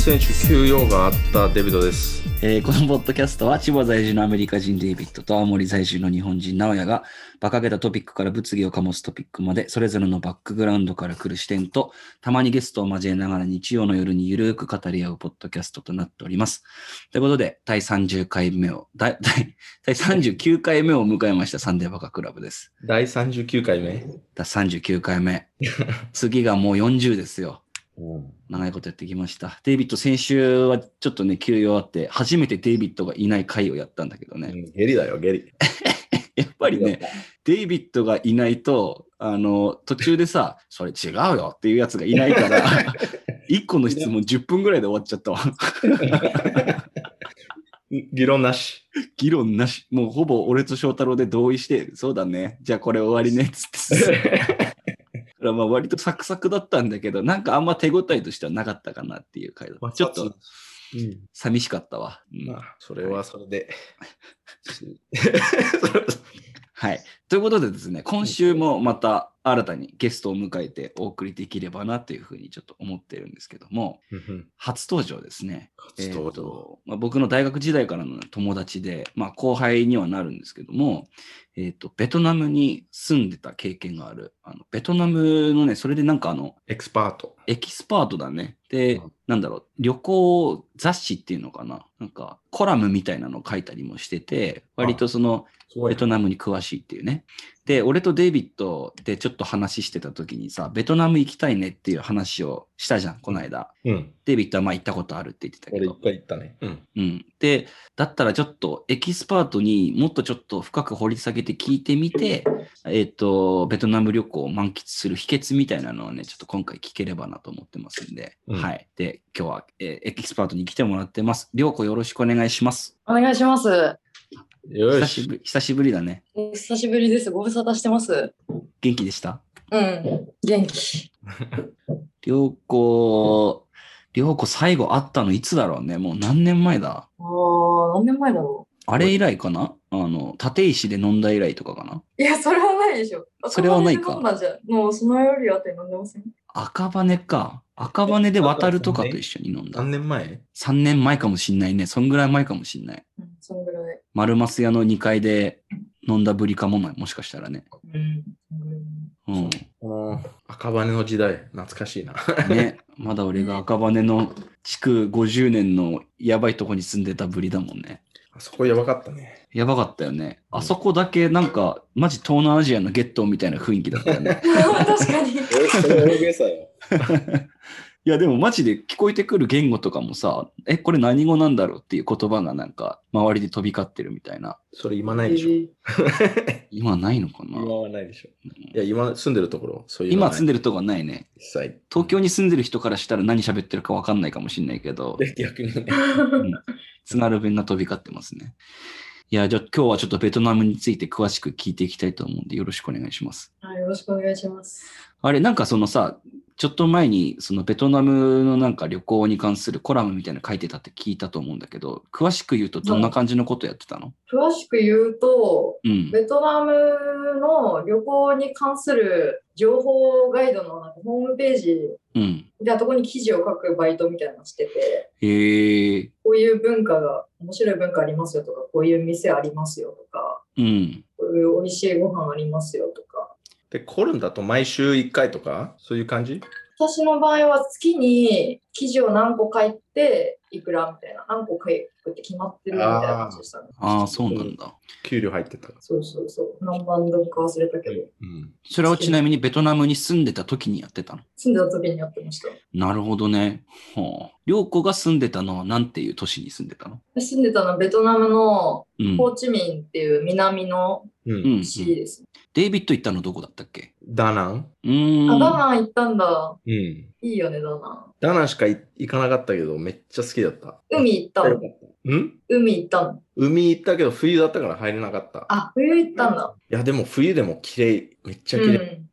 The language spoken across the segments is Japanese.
選手休養があったデビッドです。えーこのポッドキャストは千葉在住のアメリカ人デイビッドと青森在住の日本人直哉が馬鹿げたトピックから物議を醸すトピックまでそれぞれのバックグラウンドから来る視点とたまにゲストを交えながら日曜の夜にゆるーく語り合うポッドキャストとなっております。ということで、第30回目を、第第第39回目を迎えましたサンデーバカクラブです。第39回目？第39回目。次がもう40ですよ。うん、長いことやってきました。デイビッド、先週はちょっとね、休養あって、初めてデイビッドがいない回をやったんだけどね。ゲリだよ、ゲリ。やっぱりね、デイビッドがいないと、あの、途中でさ、それ違うよっていうやつがいないから、1個の質問10分ぐらいで終わっちゃったわ。議論なし。議論なし。もうほぼ俺と翔太郎で同意して、そうだね。じゃあこれ終わりね。つって。だからまあ割とサクサクだったんだけど、なんかあんま手応えとしてはなかったかなっていう回だった。ちょっとうん。寂しかったわ。うんまあ、それはそれで。はい。ということでですね、今週もまた新たにゲストを迎えてお送りできればなというふうにちょっと思ってるんですけども、初登場ですね。初登場えーとまあ、僕の大学時代からの友達で、まあ、後輩にはなるんですけども、えーと、ベトナムに住んでた経験がある。あのベトナムのね、それでなんかあの、エキスパート。エキスパートだね。で、うんなんだろう、旅行雑誌っていうのかな。なんか、コラムみたいなのを書いたりもしてて、割とその、ベトナムに詳しいっていうね。で、俺とデイビッドでちょっと話してた時にさ、ベトナム行きたいねっていう話をしたじゃん、この間。うん。デイビッドはまあ行ったことあるって言ってたけど俺いっ。ぱい行ったね。うん。うん。で、だったらちょっとエキスパートにもっとちょっと深く掘り下げて聞いてみて、えっ、と、ベトナム旅行を満喫する秘訣みたいなのをね、ちょっと今回聞ければなと思ってますんで、うんはい。で、今日は、えーエキスパートに来てもらってます。りょうこよろしくお願いします。お願いします。よし。久しぶり、久しぶりだね。お久しぶりです。ご無沙汰してます。元気でした？うん。元気。りょうこ、りょうこ最後会ったのいつだろうね？もう何年前だ？ああ、何年前だろあれ以来かな？あの、立石で飲んだ以来とかかな？う。いや、それはないでしょ。それはないかもうそのより後に飲んでません？赤羽か。赤羽で渡るとかと一緒に飲んだ何。年前？3年前かもしんないね。そんぐらい前かもしんない。うん、そんぐらい。丸松屋の2階で飲んだぶりかもな、もしかしたらね。うん。うん。この赤羽の時代、懐かしいな。ね。まだ俺が赤羽の築50年のやばいとこに住んでたぶりだもんね。あそこやばかったね。やばかったよね。あそこだけなんか、マジ東南アジアのゲットーみたいな雰囲気だったよね。確かに。それ大げさよ。いやでもマジで聞こえてくる言語とかもさ、え、これ何語なんだろうっていう言葉がなんか周りで飛び交ってるみたいな。それ今ないでしょ。今ないのかな？今はないでしょ。いや、今住んでるところ、そういう今住んでるとこはないね。東京に住んでる人からしたら何喋ってるか分かんないかもしれないけど、で、逆にね。うん津軽弁が飛び交ってますね。いや、じゃあ今日はちょっとベトナムについて詳しく聞いていきたいと思うんでよろしくお願いします。はい、よろしくお願いします。あれ、なんかそのさ、ちょっと前にそのベトナムのなんか旅行に関するコラムみたいなの書いてたって聞いたと思うんだけど、詳しく言うとどんな感じのことやってたの？詳しく言うと、うん。ベトナムの旅行に関する情報ガイドのなんかホームページうん。みたいなところに記事を書くバイトみたいなのしてて、へえ。こういう文化が、面白い文化ありますよとか、こういう店ありますよとか、うん。こういう美味しいご飯ありますよとか。で、コルンだと毎週1回とか、そういう感じ？私の場合は月に記事を何個書いて、いくらみたいな、何個書くって決まってるみたいな感じでしたね。ああ、そうなんだ。給料入ってた。そうそうそう。何番どっか忘れたけど、うん。それはちなみにベトナムに住んでた時にやってたの？住んでた時にやってました。なるほどね。はあ。りょうこが住んでたのは何ていう都市に住んでたの？で住んでたのはベトナムのうん。ホーチミンっていう南のうん。うんうん市です。デイビッド行ったのどこだったっけ？ダナンうーん。あ、ダナン行ったんだ。うん。いいよね、ダナン。ダナンしかい行かなかったけど、めっちゃ好きだった。海行ったの？うん？海行ったの？海行ったけど、冬だったから入れなかった。あ、冬行ったんだ。いや、でも冬でも綺麗。めっちゃう綺麗。ん。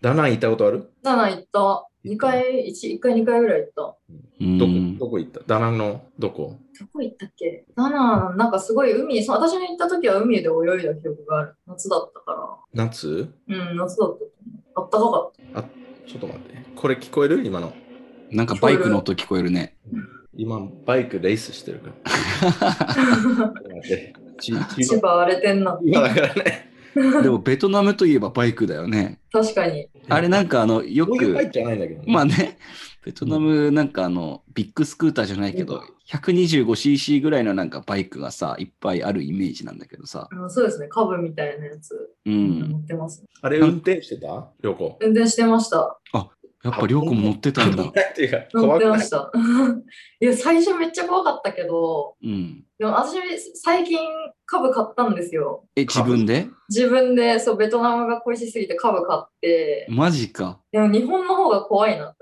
ダナン行ったことある？ダナン行った。2回、1, 1回、2回ぐらい行った。うんどこ、どこ行った？ダナンのどこ？どこ行ったっけ？ダナン、なんかすごい海、そ私の行った時は海で泳いだ記憶がある。夏だったか夏？ら。うん、夏だったと思う。あったかかっちょっと待って。これ聞こえる？今の。なんかバイクの音聞こえるね。今、バイクレースしてるから。待ってち千葉荒れてんな。今だからね。でもベトナムといえばバイクだよね。確かに。あれなんかあの、よくこういうバイク、じゃないんだけど、ね。まあね、ベトナムなんかあの、ビッグスクーターじゃないけど、125cc ぐらいのなんかバイクがさ、いっぱいあるイメージなんだけどさ。あそうですね、カブみたいなやつ、う乗ん。ってます、ね。あれ運転してた？旅行。運転してました。やっぱりょうこも乗ってたんだ。っていうか、乗ってました。いや、最初めっちゃ怖かったけど、うん。でも私、最近カブ買ったんですよ。え、自分で？自分で、そう、ベトナムが恋しすぎてカブ買って、マジか。でも日本の方が怖いなっ。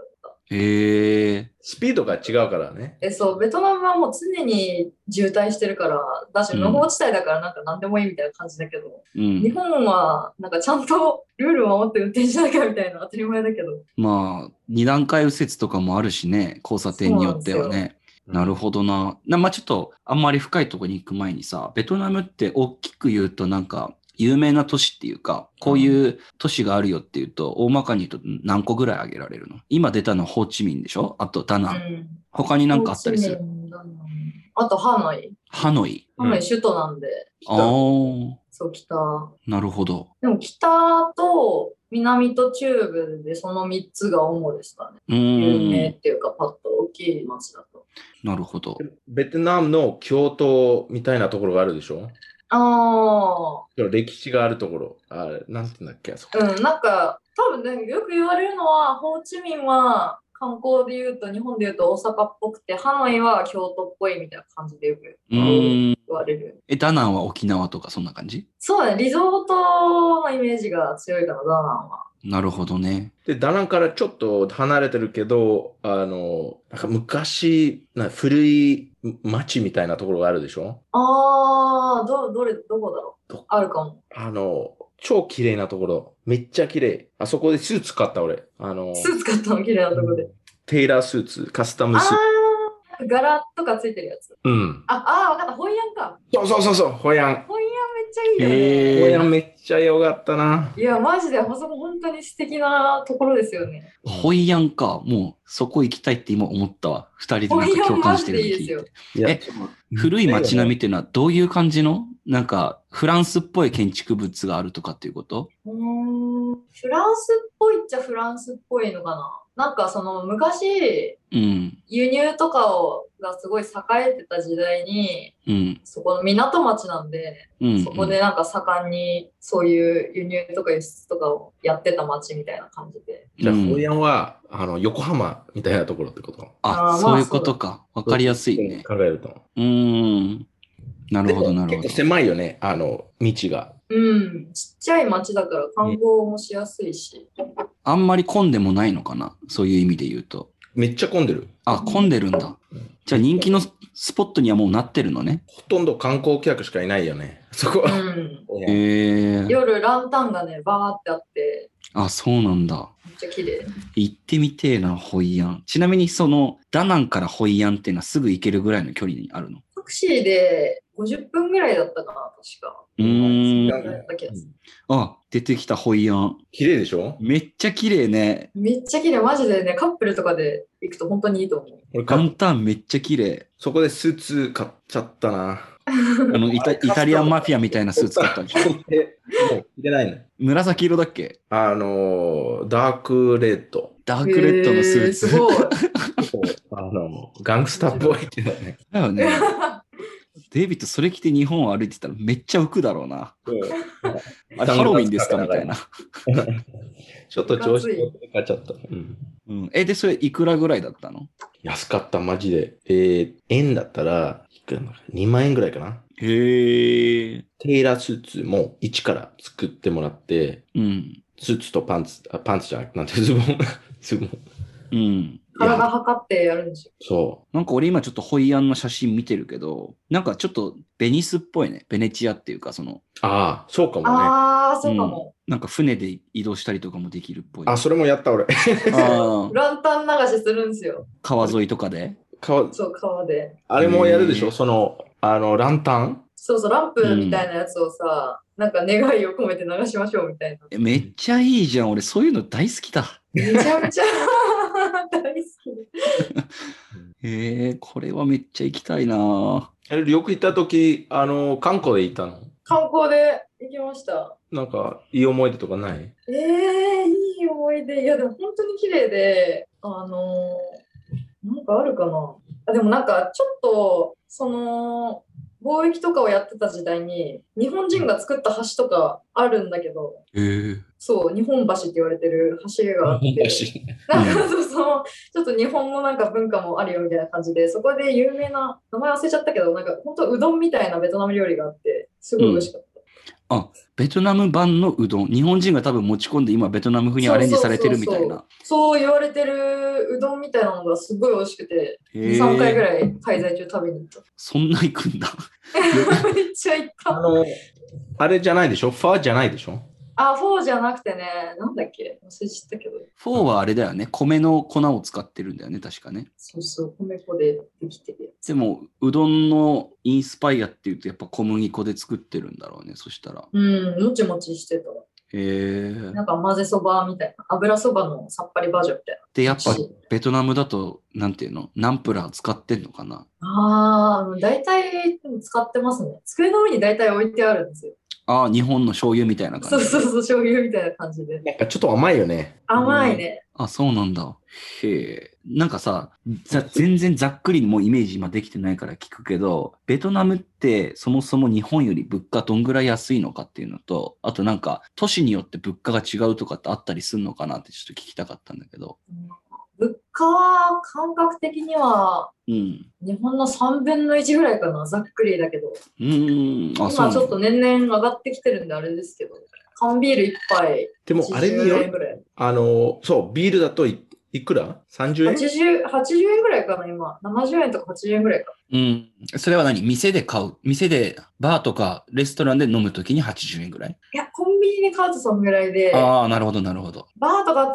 へえスピードが違うからね。え、そう、ベトナムはもう常に渋滞してるから、だし、うん無法地帯だからなんか何でもいいみたいな感じだけど、うん。日本はなんかちゃんとルールを守って運転しなきゃみたいな当たり前だけど。まあ、二段階右折とかもあるしね、交差点によってはね。なるほどな。なまあちょっと、あんまり深いところに行く前にさ、ベトナムって大きく言うとなんか、有名な都市っていうか、こういう都市があるよっていうと、大まかに言うと何個ぐらい挙げられるの？今出たのはホーチミンでしょ？あとダナン。うん。他になんかあったりする？ホーチミンだなあとハノイ。ハノイ。ハノイ首都なんで、ああ、そう、北。なるほど。でも北と南と中部でその3つが主ですかね。う有名。っていうか、パッと大きい町だと。なるほど。ベトナムの京都みたいなところがあるでしょ？あ歴史があるところ。あれなんて言うんだっけあそこあ、うん、なんか、多分ね、よく言われるのは、ホーチミンは観光で言うと、日本で言うと大阪っぽくて、ハノイは京都っぽいみたいな感じでよく。言われる。え、ダナンは沖縄とかそんな感じ？そうだね、リゾートのイメージが強いかな、ダナンは。なるほどね。で、ダナンからちょっと離れてるけど、あの、なんか昔、な古い町みたいなところがあるでしょ？あー、ど、どれ、どこだろう？どあるかも。あの、超綺麗なところ。めっちゃ綺麗。あそこでスーツ買った俺。あの、スーツ買ったの綺麗なとこで。テイラースーツ、カスタムあスーツ。ー、柄とかついてるやつ。うん。あ、あー、わかった、ホイアンか。そうそうそうそう、ホヤン。ホイアンめっちゃいいよね。ホヤンめっちゃ良かったな。いや、マジで、あそこ本当に素敵なところですよね。ホイアンか。もうそこ行きたいって今思ったわ。二人でなんか共感してるの聞いホイアンマジて。いやえ古い街並みっていうのはどういう感じの？なんかフランスっぽい建築物があるとかっていうこと？うーん、フランスっぽいっちゃフランスっぽいのかな。なんかその昔、うん。輸入とかをがすごい栄えてた時代に、うん。そこの港町なんで、うん。そこでなんか盛んにそういう輸入とか輸出とかをやってた町みたいな感じで。じゃあ、うんホヤンは、あの、横浜みたいなところってこと？あ、あーそういうことか。わかりやすいね。考えると。うーん。なるほど、なるほど結構。狭いよね、あの、道が。うん、ちっちゃい町だから観光もしやすいし。あんまり混んでもないのかな？そういう意味で言うと。めっちゃ混んでる。あ、混んでるんだ。じゃあ人気のスポットにはもうなってるのね？ほとんど観光客しかいないよね。そこは。うん。夜ランタンがね、バーってあって、あ、そうなんだ。めっちゃ綺麗。行ってみてえな、ホイアン。ちなみにその、ダナンからホイアンっていうのはすぐ行けるぐらいの距離にあるの？タクシーで50分ぐらいだったかな、確か。うーんあ、出てきたホイアン。綺麗でしょ？めっちゃ綺麗ね。めっちゃ綺麗、マジでね、カップルとかで行くと本当にいいと思う。ランタンめっちゃ綺麗。そこでスーツ買っちゃったな。あのイタ、イタリアンマフィアみたいなスーツ買ったんでしょえもう着てないの？紫色だっけ？あのー、ダークレッド。ダークレッドのスーへーツ。すごい。あの、ギャングスターっぽいっていうのはね。だよね。デイビッドそれ着て日本を歩いてたらめっちゃ浮くだろうな。あれハロウィンですかみたいな。ちょっと調子乗って買っちゃった。うんうん、え、で、それいくらぐらいだったの？安かった、マジで。えー、円だったら、いくらなのか2万円ぐらいかな。へえ。テイラースーツも一から作ってもらって、うん。スーツとパンツ、あパンツじゃなくて、なんてズボン、ズボン。うん。体測ってやるんでしょ。そなんか俺今ちょっとホイアンの写真見てるけど、なんかちょっとベニスっぽいね。ベネチアっていうか、その、う。ああ、そうかもね。ああ、そうかも。なんか船で移動したりとかもできるっぽい。あ、それもやった俺。ランタン流しするんですよ。川沿いとかで？かそう、川で。あれもやるでしょ？その、あの、ランタン？そうそう、ランプみたいなやつをさ、なんか願いを込めて流しましょうみたいな。えめっちゃいいじゃん。俺そういうの大好きだ。めちゃめちゃ 大好きで。えー、これはめっちゃ行きたいなえよく行った時、あの、観光で行ったの？観光で行きました。なんか、いい思い出とかない？えー、いい思い出。いや、でも本当に綺麗で、あのーなんかあるかな？あでもなんかちょっと、その、貿易とかをやってた時代に、日本人が作った橋とかあるんだけど、え。ー、そう、日本橋って言われてる橋があって、なんかそうそう、ちょっと日本のなんか文化もあるよみたいな感じで、そこで有名な、名前忘れちゃったけど、なんか本当うどんみたいなベトナム料理があって、すごい美味しかった。ベトナム版のうどん。日本人が多分持ち込んで今ベトナム風にアレンジされてるみたいな。そう言われてるうどんみたいなのがすごい美味しくて、へ2、ー3回ぐらい滞在中食べに行った。そんな行くんだ。めっちゃ行った。あの、あれじゃないでしょ？フォーじゃないでしょ？あ、フォーじゃなくてね、なんだっけ？忘れちゃったけど。フォーはあれだよね。米の粉を使ってるんだよね、確かね。そうそう、米粉でできてるやつ。でも、うどんのインスパイアっていうと、やっぱ小麦粉で作ってるんだろうね、そしたら。うん、もちもちしてた。へえ。なんか混ぜそばみたいな。油そばのさっぱりバージョンみたいで、やっぱな。ベトナムだと、なんていうの？ナンプラー使ってんのかな？ああ、大体使ってますね。机の上に大体置いてあるんですよ。ああ、日本の醤油みたいな感じ。そうそうそう、醤油みたいな感じで。なんかちょっと甘いよね。甘いね。あ、そうなんだ。へえ。なんかさ、ざ全然ざっくりもうイメージ今できてないから聞くけど、ベトナムってそもそも日本より物価どんぐらい安いのかっていうのと、あとなんか都市によって物価が違うとかってあったりするのかなってちょっと聞きたかったんだけど。物価は感覚的にはうん。日本の3分の1ぐらいかな、ざっくりだけど。うーん。今ちょっと年々上がってきてるんであれですけど、缶ビール1杯でもあれによ80円ぐらい。あの、そう、ビールだといいくら ?30 円？80、80円ぐらいかな、今。70円とか80円ぐらいか。うん。それは何？店で買う？店で、バーとかレストランで飲むときに80円ぐらい？いや、コンビニで買うとそんぐらいで、ああ、なるほど、なるほど。バーとか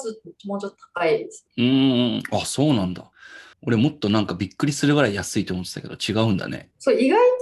もうちょっと高いです。うーん。あ、そうなんだ。俺もっとなんかびっくりするぐらい安いと思ってたけど違うんだね。そう、意外と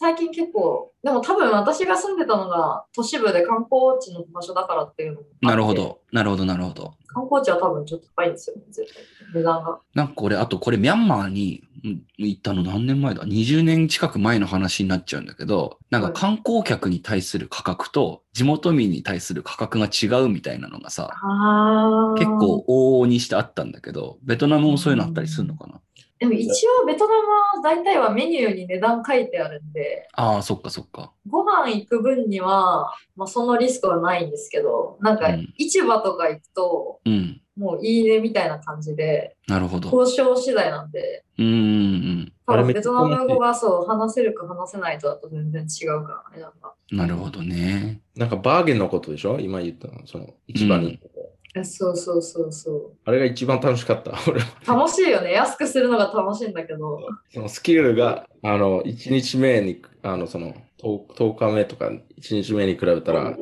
最近結構、でも多分私が住んでたのが都市部で観光地の場所だからっていうのもなるほ。ど。なるほど、なるほど。観光地は多分ちょっと高いんですよ、絶対。値段が。なんか俺、あとこれミャンマーにうん行ったの何年前だ ?20 年近く前の話になっちゃうんだけど、なんか観光客に対する価格と地元民に対する価格が違うみたいなのがさ、あ結構往々にしてあったんだけど、ベトナムもそういうのあったりするのかな？でも一応ベトナムは大体はメニューに値段書いてあるんで、ああ、そっかそっか。ご飯行く分には、まあ、そのリスクはないんですけど、なんかうん市場とか行くと、うん。もういいねみたいな感じで、なるほど。交渉次第なんで、うーん、多あれめっちゃ分ベトナム語がそう、話せるか話せないとだと全然違うからね、なんか。うん。なるほどね。なんかバーゲンのことでしょ？今言ったの？その、一番に、えそうそうそうそう。あれが一番楽しかった。俺は。楽しいよね。安くするのが楽しいんだけど。そのスキルが、あの、1日目に、あの、その、10, 10日目とか1日目に比べたら、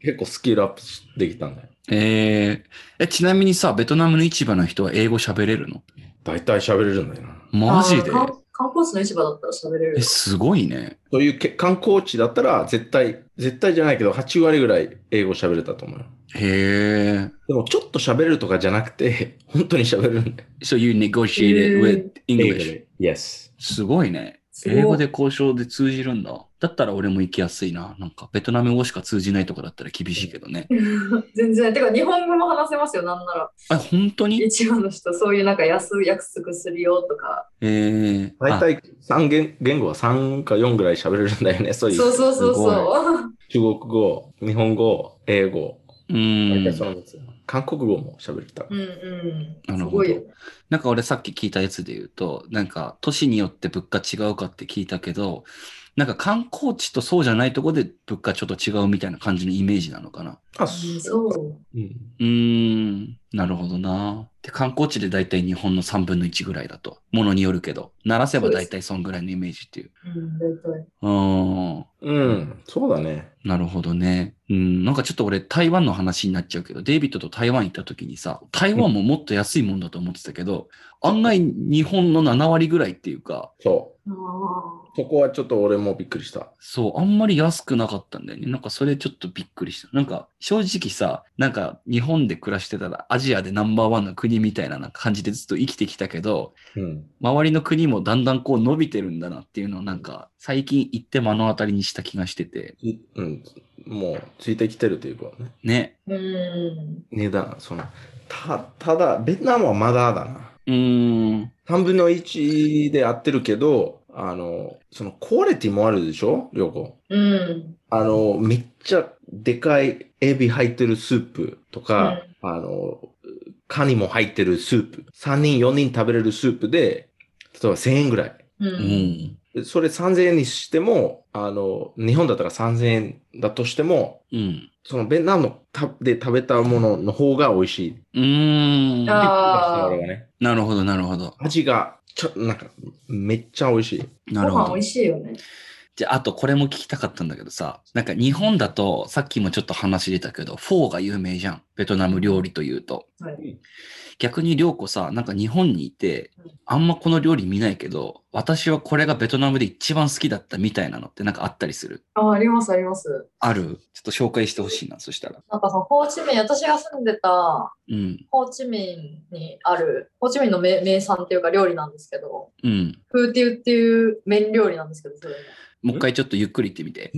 結構スキルアップできたんだよ。えー、え、ちなみにさ、ベトナムの市場の人は英語喋れるの？大体喋れるんだよな。マジで？観観光地の市場だったら喋れるえ、。すごいね。そういうけ観光地だったら、絶対、絶対じゃないけど、8割ぐらい英語喋れたと思うよ。へえ。でも、ちょっと喋れるとかじゃなくて、本当に喋れるんだよ。So you negotiated with English. で。Yes. すごいね。英語で交渉で通じるんだ。だったら俺も行きやすいな。なんかベトナム語しか通じないとかだったら厳しいけどね。全然。てか、日本語も話せますよ、なんなら。あ、本当に？一番の人、そういうなんか安約束するよとか。えー、あ大体3言言語は3か4ぐらい喋れるんだよね。そういう。そうそうそうそう。中国語、日本語、英語。う大体そん。の3つ。韓国語も喋れた。うんうん。なるほどすごいよ。なんか俺さっき聞いたやつで言うと、なんか都市によって物価違うかって聞いたけど、なんか観光地とそうじゃないとこで物価ちょっと違うみたいな感じのイメージなのかな。あ、そう。うん。うーん、なるほどな。で観光地で大体日本の3分の1ぐらいだと。ものによるけど。鳴らせば大体そんぐらいのイメージっていう。うん、大体。うん。うん、そうだね。なるほどね。うん。なんかちょっと俺台湾の話になっちゃうけど、デイビッドと台湾行った時にさ、台湾ももっと安いもんだと思ってたけど、案外日本の7割ぐらいっていうか、そう。あそこはちょっと俺もびっくりした。そう、あんまり安くなかったんだよね。なんかそれちょっとびっくりした。なんか正直さ、なんか日本で暮らしてたらアジアでナンバーワンの国みたいな感じでずっと生きてきたけど、うん。周りの国もだんだんこう伸びてるんだなっていうのをなんか最近行って目の当たりにした気がしてて、いうん。もう、ついてきてるというかね。ね。あ。うん。値段、その、た、ただ、ベトナムはまだだな。うーん。3分の1で合ってるけど、あの、その、クオリティもあるでしょ？旅行。うん。あの、めっちゃでかいエビ入ってるスープとか、あの、カニも入ってるスープ。3人、4人食べれるスープで、例えば1000円ぐらい。う。うんん。でそれ3000円にしても、あの、日本だったら3000円だとしても、うん。そのベトナムのたで食べたものの方が美味しい。うーん。なるほど、なるほど。味が、ちょ、なんか、めっちゃ美味しい。なるほどご飯美。味しいよね。じゃあ、あとこれも聞きたかったんだけどさ、なんか日本だと、さっきもちょっと話出たけど、フォーが有名じゃん。ベトナム料理というと。はい。逆に涼子さ、なんか日本にいて、あんまこの料理見ないけど、私はこれがベトナムで一番好きだったみたいなのってなんかあったりする？あ、あります、あります。ある？ちょっと紹介してほしいな、そしたら。なんかそのホーチミン、私が住んでたうん。ホーチミンにある、ホーチミンの名名産っていうか料理なんですけど、うん。フーティウっていう麺料理なんですけど、それも。もう一回ちょっとゆっくり言ってみて。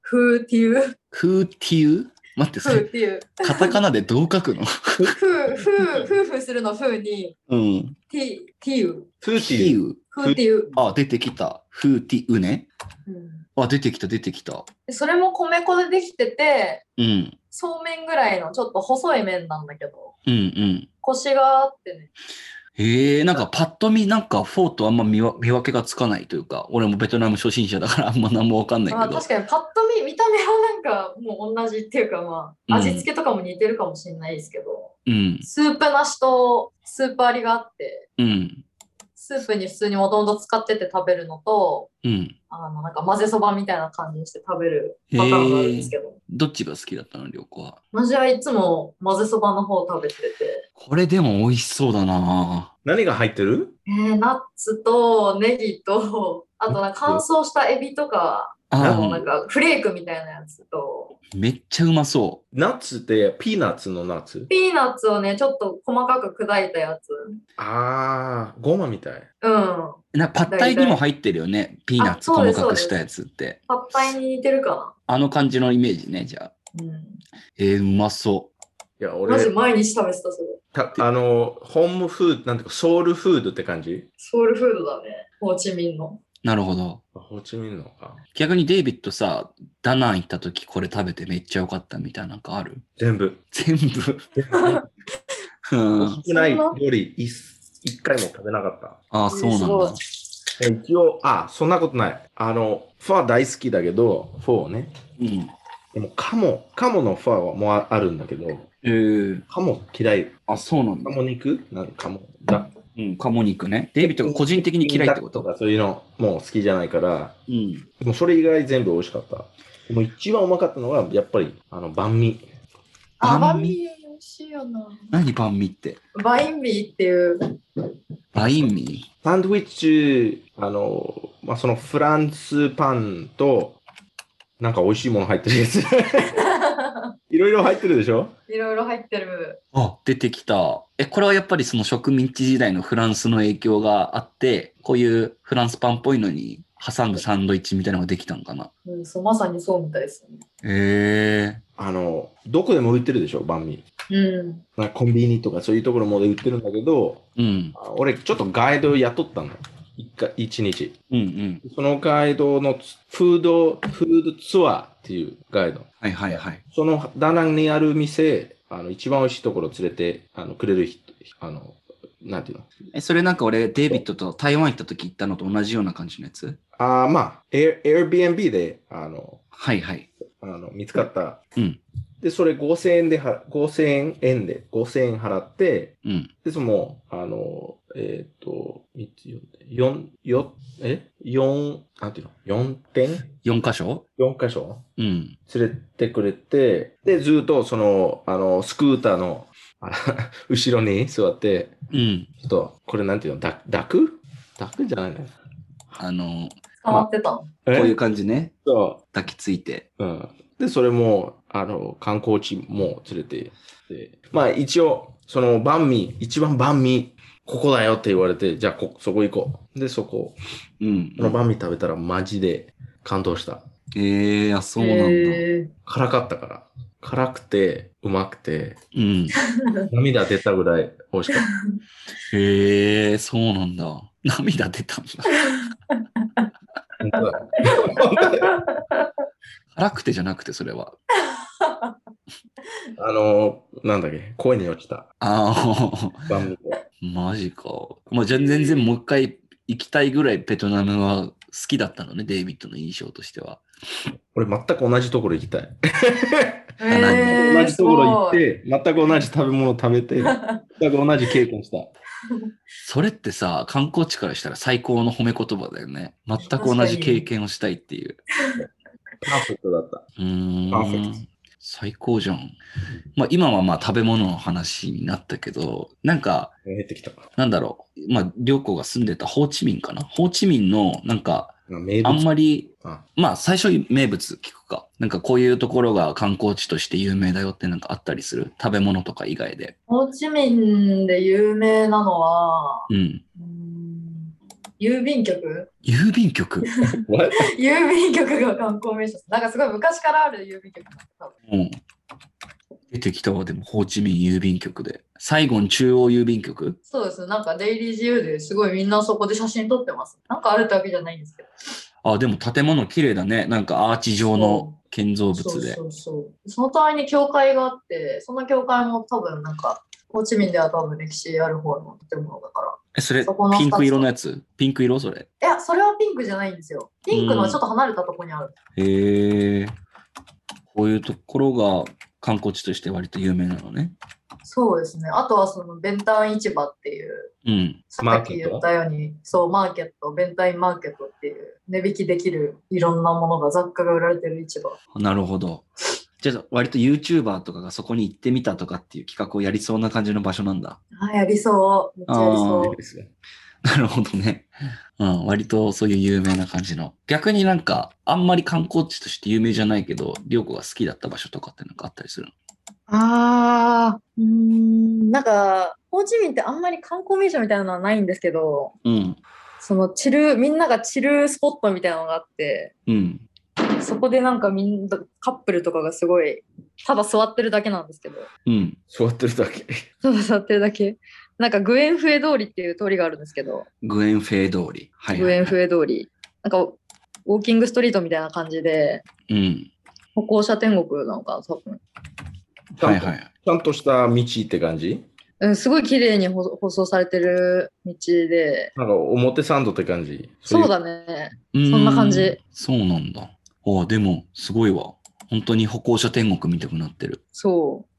フーティウフーティウ待って、フそ。カタカナでどう書くの？フー、フー、フーフーするのフーに、うん。ティ、ティウ。フーテティー。ィウ。フーティウ。あ、出てきた。フーティウね。うんあ、出てきた、出てきた。でそれも米粉でできてて、うん。そうめんぐらいのちょっと細い麺なんだけど、うんうん。コシがあってね。へえ、なんかパッと見なんかフォーとあんま見わ見分けがつかないというか、俺もベトナム初心者だからあんま何もわかんないけどまあ確。かにパッと見、見た目はなんかもう同じっていうかまうんあ、味付けとかも似てるかもしれないですけど、うん。スープなしとスープありがあって、うん。スープに普通にもともと使ってて食べるのと、うん。あの、なんか混ぜそばみたいな感じにして食べるパターンがあるんですけど、どっちが好きだったの、りょうこは。私はいつも混ぜそばの方を食べてて、これでも美味しそうだな。何が入ってる？えー、ナッツとネギと、あとなんか乾燥したエビとか、あのなあんかフレークみたいなやつと、めっちゃうまそナッツってピーナッツのナッツ？ピーナッツをね、ちょっと細かく砕いたやつ。ああ、ゴマみたい。うん。う。な、パッタイにも入ってるよね。ピーナッツ細かくしたやつって。パッタイに似てるかあの感じのイメージね、じゃあ。な。うん。えー、うまそいや、マジ俺、毎日食べてた、それ。たあの、ホームフード、なんていうか、ソウルフードって感じ？ソウルフードだね。ホーチミンの。う。なるほど。ホーチミンのか。逆にデイビッドさ、ダナン行った時これ食べてめっちゃ良かったみたいななんかある？全部。全部？うん。少ない料理一一回も食べなかった。ああ、そうなんだ。一応、あ、そんなことない。あの、ファー大好きだけど、フォーね。うん。でも、カモ、カモのファーはもうああるんだけど、えー、カモ嫌い。あ、そうなんだ。カモ肉？なんカモ。だうん、鴨肉ね。デイビッドが個人的に嫌いってこと？かそういうのもう好きじゃないから、うん。でもそれ以外全部美味しかった。でも一番うまかったのは、やっぱり、あの、バンミ。あ、バンミ？美味しいよな。何バンミって？バインミーっていう。バインミサンドウィッチ、あの、まあ、そのフランスパンと、なんか美味しいもの入ってるやつ。いろいろ入ってるでしょ？いろいろ入ってる。あ、出てきた。え、これはやっぱりその植民地時代のフランスの影響があって、こういうフランスパンっぽいのに挟むサンドイッチみたいなのができたのかな？うん、そうまさにそうみたいですね。へえあの、どこでも売ってるでしょ？バンミ。うん。なんかコンビニとかそういうところもで売ってるんだけど、うん。あ俺ちょっとガイド雇ったの。一回一日。うんうん。そのガイドのフード、フードツアーっていうガイド。はいはいはい。そのダナンにある店、あの、一番美味しいところ連れて、あの、くれる人、あの、なんていうの？え、それなんか俺、デイビッドと台湾行った時行ったのと同じような感じのやつ？ああ、まあ、Air- Airbnb で、あの、はいはい。あの見つかった。うんで、それ5000円では、5000円円で、5000円払って、うん。で、その、あの、えっ、と、3つ、4、4、え ?4、なんていうの ?4 点？4箇所 ?4 箇所？うん。連れてくれて、で、ずっとその、あの、スクーターの、あ 後ろに座って、うん。ちょっと、これなんていうの？ダダクダクじゃないの？あの、捕まってたの。こういう感じね。そ抱きついて。う。うん。で、それも、あの、観光地も連れて、でまあ一応、その、バンミ、一番バンミ、ここだよって言われて、じゃあこ、そこ行こう。で、そこ、うんそ。のバンミ食べたらマジで感動した。ええあ、そうなんだ。へ辛かったから。辛くて、うまくて、うん。涙出たぐらい美味しかった。へえそうなんだ。涙出たんだ辛くてじゃなくて、それは。あの、なんだっけ、声に落ちた。ああ、バンミで。マジか。まあ、じゃあ全然もう一回行きたいぐらいベトナムは好きだったのね、デイビッドの印象としては。俺全く同じところ行きたい。ーへー同じところ行って、全く同じ食べ物食べて、全く同じ経験した。それってさ、観光地からしたら最高の褒め言葉だよね。全く同じ経験をしたいっていう。パーフェクトだった。うーパーフェクん。最高じゃん。まあ今はまあ食べ物の話になったけど、なんか、減ってきた。なんだろう。まあ、りょうこが住んでたホーチミンかなホーチミンの、なんか。あんまり、あまあ最初名物聞くか。なんかこういうところが観光地として有名だよってなんかあったりする？食べ物とか以外で。ホーチミンで有名なのは、うん。郵便局？郵便局？郵便局が観光名所です。なんかすごい昔からある郵便局なんで多分うん。出てきたわ、でも、ホーチミン郵便局で。サイゴン中央郵便局？そうです。なんかデイリー自由ですごいみんなそこで写真撮ってます。なんかあるってわけじゃないんですけど。あ、でも建物綺麗だね。なんかアーチ状の建造物で。そうそうそう。その隣に教会があって、その教会も多分なんか、ホーチミンでは多分歴史ある方の建物だから。え、それそこの、ピンク色のやつ？ピンク色？それ。いや、それはピンクじゃないんですよ。ピンクのちょっと離れたところにある。へえ。こういうところが観光地として割と有名なのね。そうですね。あとはそのベンタン市場っていう、うん。さっき言ったように、そう、マーケット、ベンタインマーケットっていう、値引きできるいろんなものが、雑貨が売られてる市場。なるほど。じゃあ、割と YouTuber とかがそこに行ってみたとかっていう企画をやりそうな感じの場所なんだ。あ、やりそう。めっちゃやりそう。なるほどね。うん、割とそういう有名な感じの。逆になんか、あんまり観光地として有名じゃないけど、りょうこが好きだった場所とかってなんかあったりするの？ああ、うーん、なんか、ホーチミンってあんまり観光名所みたいなのはないんですけど、うん。そのチル、みんながチルスポットみたいなのがあって、うん。そこでなんかみんな、カップルとかがすごい、ただ座ってるだけなんですけど、うん。座ってるだけ。ただ座ってるだけ。なんかグエンフエ通りっていう通りがあるんですけど、グエンフェイ通り。はい、はい。グエンフエ通り。なんか、ウォーキングストリートみたいな感じで、うん。歩行者天国なのかな、多分。はいはい。ちゃんとした道って感じ？うん、すごい綺麗に舗舗装されてる道で、なんか表参道って感じ？そうだ。だね。そんな感じ。そうなんだ。ああ、でも、すごいわ。本当に歩行者天国見たくなってる。そう。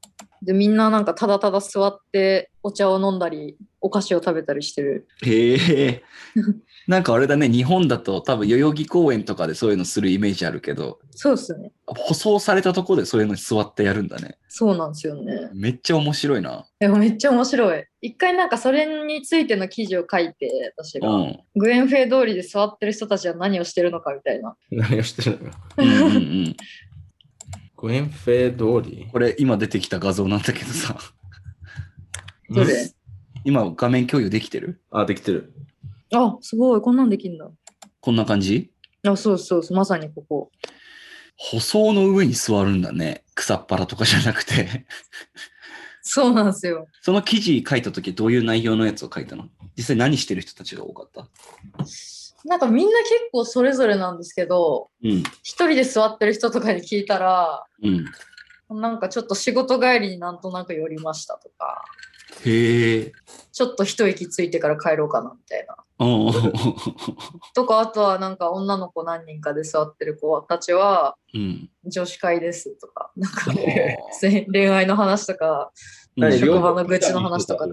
で、みんななんかただただ座ってお茶を飲んだり、お菓子を食べたりしてる。へえ。なんかあれだね、日本だと多分代々木公園とかでそういうのするイメージあるけど、そうですね。舗装されたとこでそういうのに座ってやるんだね。そうなんですよね。めっちゃ面白いな。でもめっちゃ面白い。一回なんかそれについての記事を書いて、私が、うん。グエンフェイ通りで座ってる人たちは何をしてるのかみたいな。何をしてるのよ。うんうんうん。グエンフェ通り？これ今出てきた画像なんだけどさ。どれ？今画面共有できてる？あ、できてる。あ、すごい。こんなんできんだ。こんな感じ？あ、そうそうそう。まさにここ。舗装の上に座るんだね。草っぱらとかじゃなくて。そうなんですよ。その記事書いた時どういう内容のやつを書いたの？実際何してる人たちが多かった？なんかみんな結構それぞれなんですけど、うん。一人で座ってる人とかに聞いたら、うん。なんかちょっと仕事帰りになんとなく寄りましたとか、へえ。ちょっと一息ついてから帰ろうかなみたいな。とか、あとはなんか女の子何人かで座ってる子たちはうん。女子会ですとか、なんか恋愛の話とか、うん職場の愚痴の話とか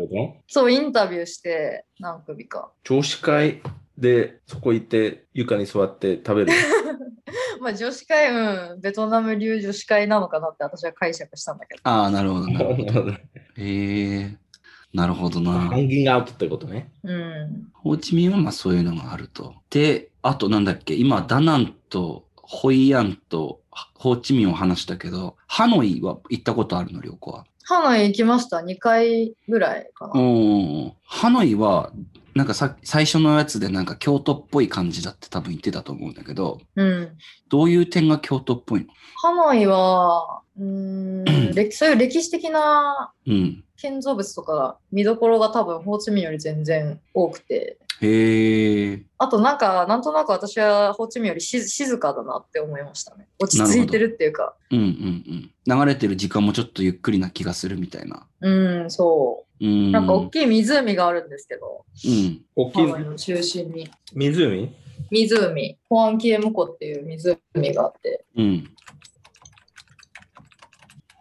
そうインタビューして何組か。と女子会？でそこ行って床に座って食べる。まあ女子会、うん、ベトナム流女子会なのかなって私は解釈したんだけど。ああ、なるほど、なるほど。へえ。なるほどな。ハンギングアウトってことね。うん。ホーチミンはまあそういうのがあると。で、あとなんだっけ、今、ダナンとホイアンとホーチミンを話したけど、ハノイは行ったことあるの、旅行は。ハノイ行きました。2回ぐらいかな。うん。ハノイは、なんかさ最初のやつでなんか京都っぽい感じだって多分言ってたと思うんだけど、うん。どういう点が京都っぽいの？ハノイは、うーん、歴そういう歴史的なうん。建造物とか見どころが多分ホーチミンより全然多くて。へえ。あとなんか、なんとなく私はホーチミンより静静かだなって思いましたね。落ち着いてるっていうか。うんうんうん。流れてる時間もちょっとゆっくりな気がするみたいな。うん、そうなんか大きい湖があるんですけど、うん。大きいハノイの中心に。湖？湖、ホアンキエム湖っていう湖があって。うん。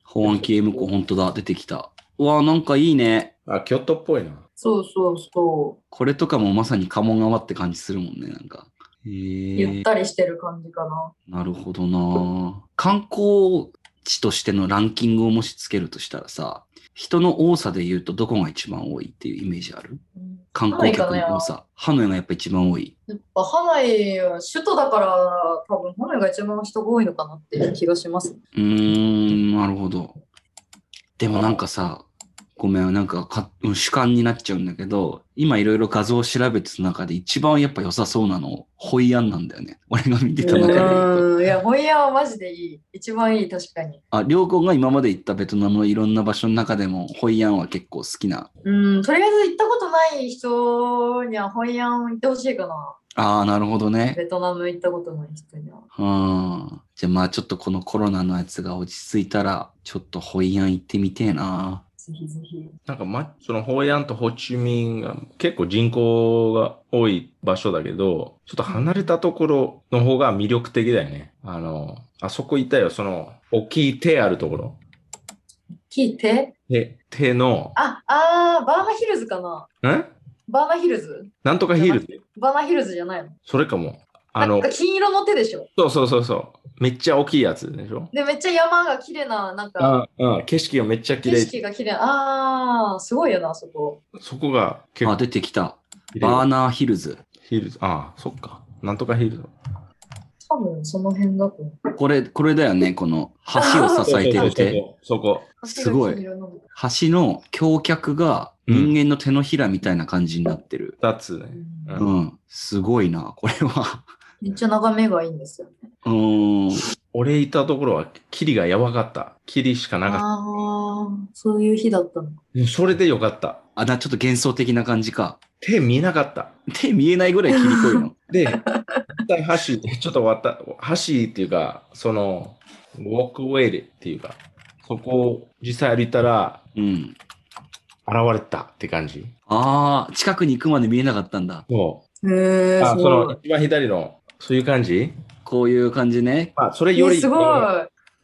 保安系向こう、本当だ、出てきた。うわあ、なんかいいね。あ、京都っぽいな。そうそうそこれとかもまさに鴨川って感じするもんね、なんか。へう。ゆえったりしてる感じかな。なるほどな。観光地としてのランキングをもしつけるとしたらさ、人の多さで言うとどこが一番多いっていうイメージある？うん観光客の多さ。ハノイがやっぱ一番多い。やっぱハノイは首都だから多分ハノイが一番人が多いのかなっていう気がします。うーん、なるほど。でもなんかさ、ごめん、なんかかうん主観になっちゃうんだけど、今いろいろ画像を調べてた中で一番やっぱ良さそうなの、ホイアンなんだよね。俺が見てた中で言ういや、ホイヤーはマジでいい。一番いい、確かに。あ、両子が今まで行ったベトナムのいろんな場所の中でも、ホイアンは結構好きな。うん、とりあえず行ったことない人にはホイヤー行ってほしいかな。ああ、なるほどね。ベトナム行ったことない人には。うん。じゃあまあちょっとこのコロナのやつが落ち着いたら、ちょっとホイアン行ってみてえな。ぜひぜひ。なんか、ま、そのホイアンとホーチミンが結構人口が多い場所だけど、ちょっと離れたところの方が魅力的だよね。あの、あそこ行ったよ、その、大きい手あるところ。聞いて。手、手の、あ、あー、バーナヒルズかな。んバーナヒルズ？なんとかヒールズバーナヒルズじゃないの？それかも。あの金色の手でしょ。そうそうそうそう。めっちゃ大きいやつでしょ？で、めっちゃ山が綺麗な、なんか、うん、うん、景色がめっちゃ綺麗。景色が綺麗。あー、すごいよな、そこ。そこが結構、あ、出てきた。バーナーヒルズ。ヒールズ。ああ、そっか。なんとかヒールズ。多分その辺だと思う。これ、これだよね。この橋を支えてる手。そこ。すごい橋の橋脚が人間の手のひらみたいな感じになってる。二つね。ううんうん。すごいな。これは。めっちゃ眺めがいいんですよね。うーん。俺いたところは霧がやばかった。霧しかなかっああ、そういう日だったの。た。それでよかった。あ、な、ちょっと幻想的な感じか。手見えなかった。手見えないぐらい切り濃いの。で、一体橋、ちょっと終わった。橋っていうか、その、ウォークウェイっていうか、そこを実際歩いたらうん。現れたって感じ。ああ、近くに行くまで見えなかったんだ。そへえ、う。あ、すその。一番左の、そういう感じ？こういう感じね。まあ、それより、えすごい。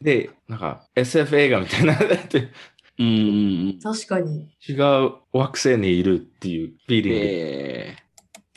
で、なんか SF 映画みたいなって うんうんうん。確かに。違う惑星にいるっていうフィーリング。え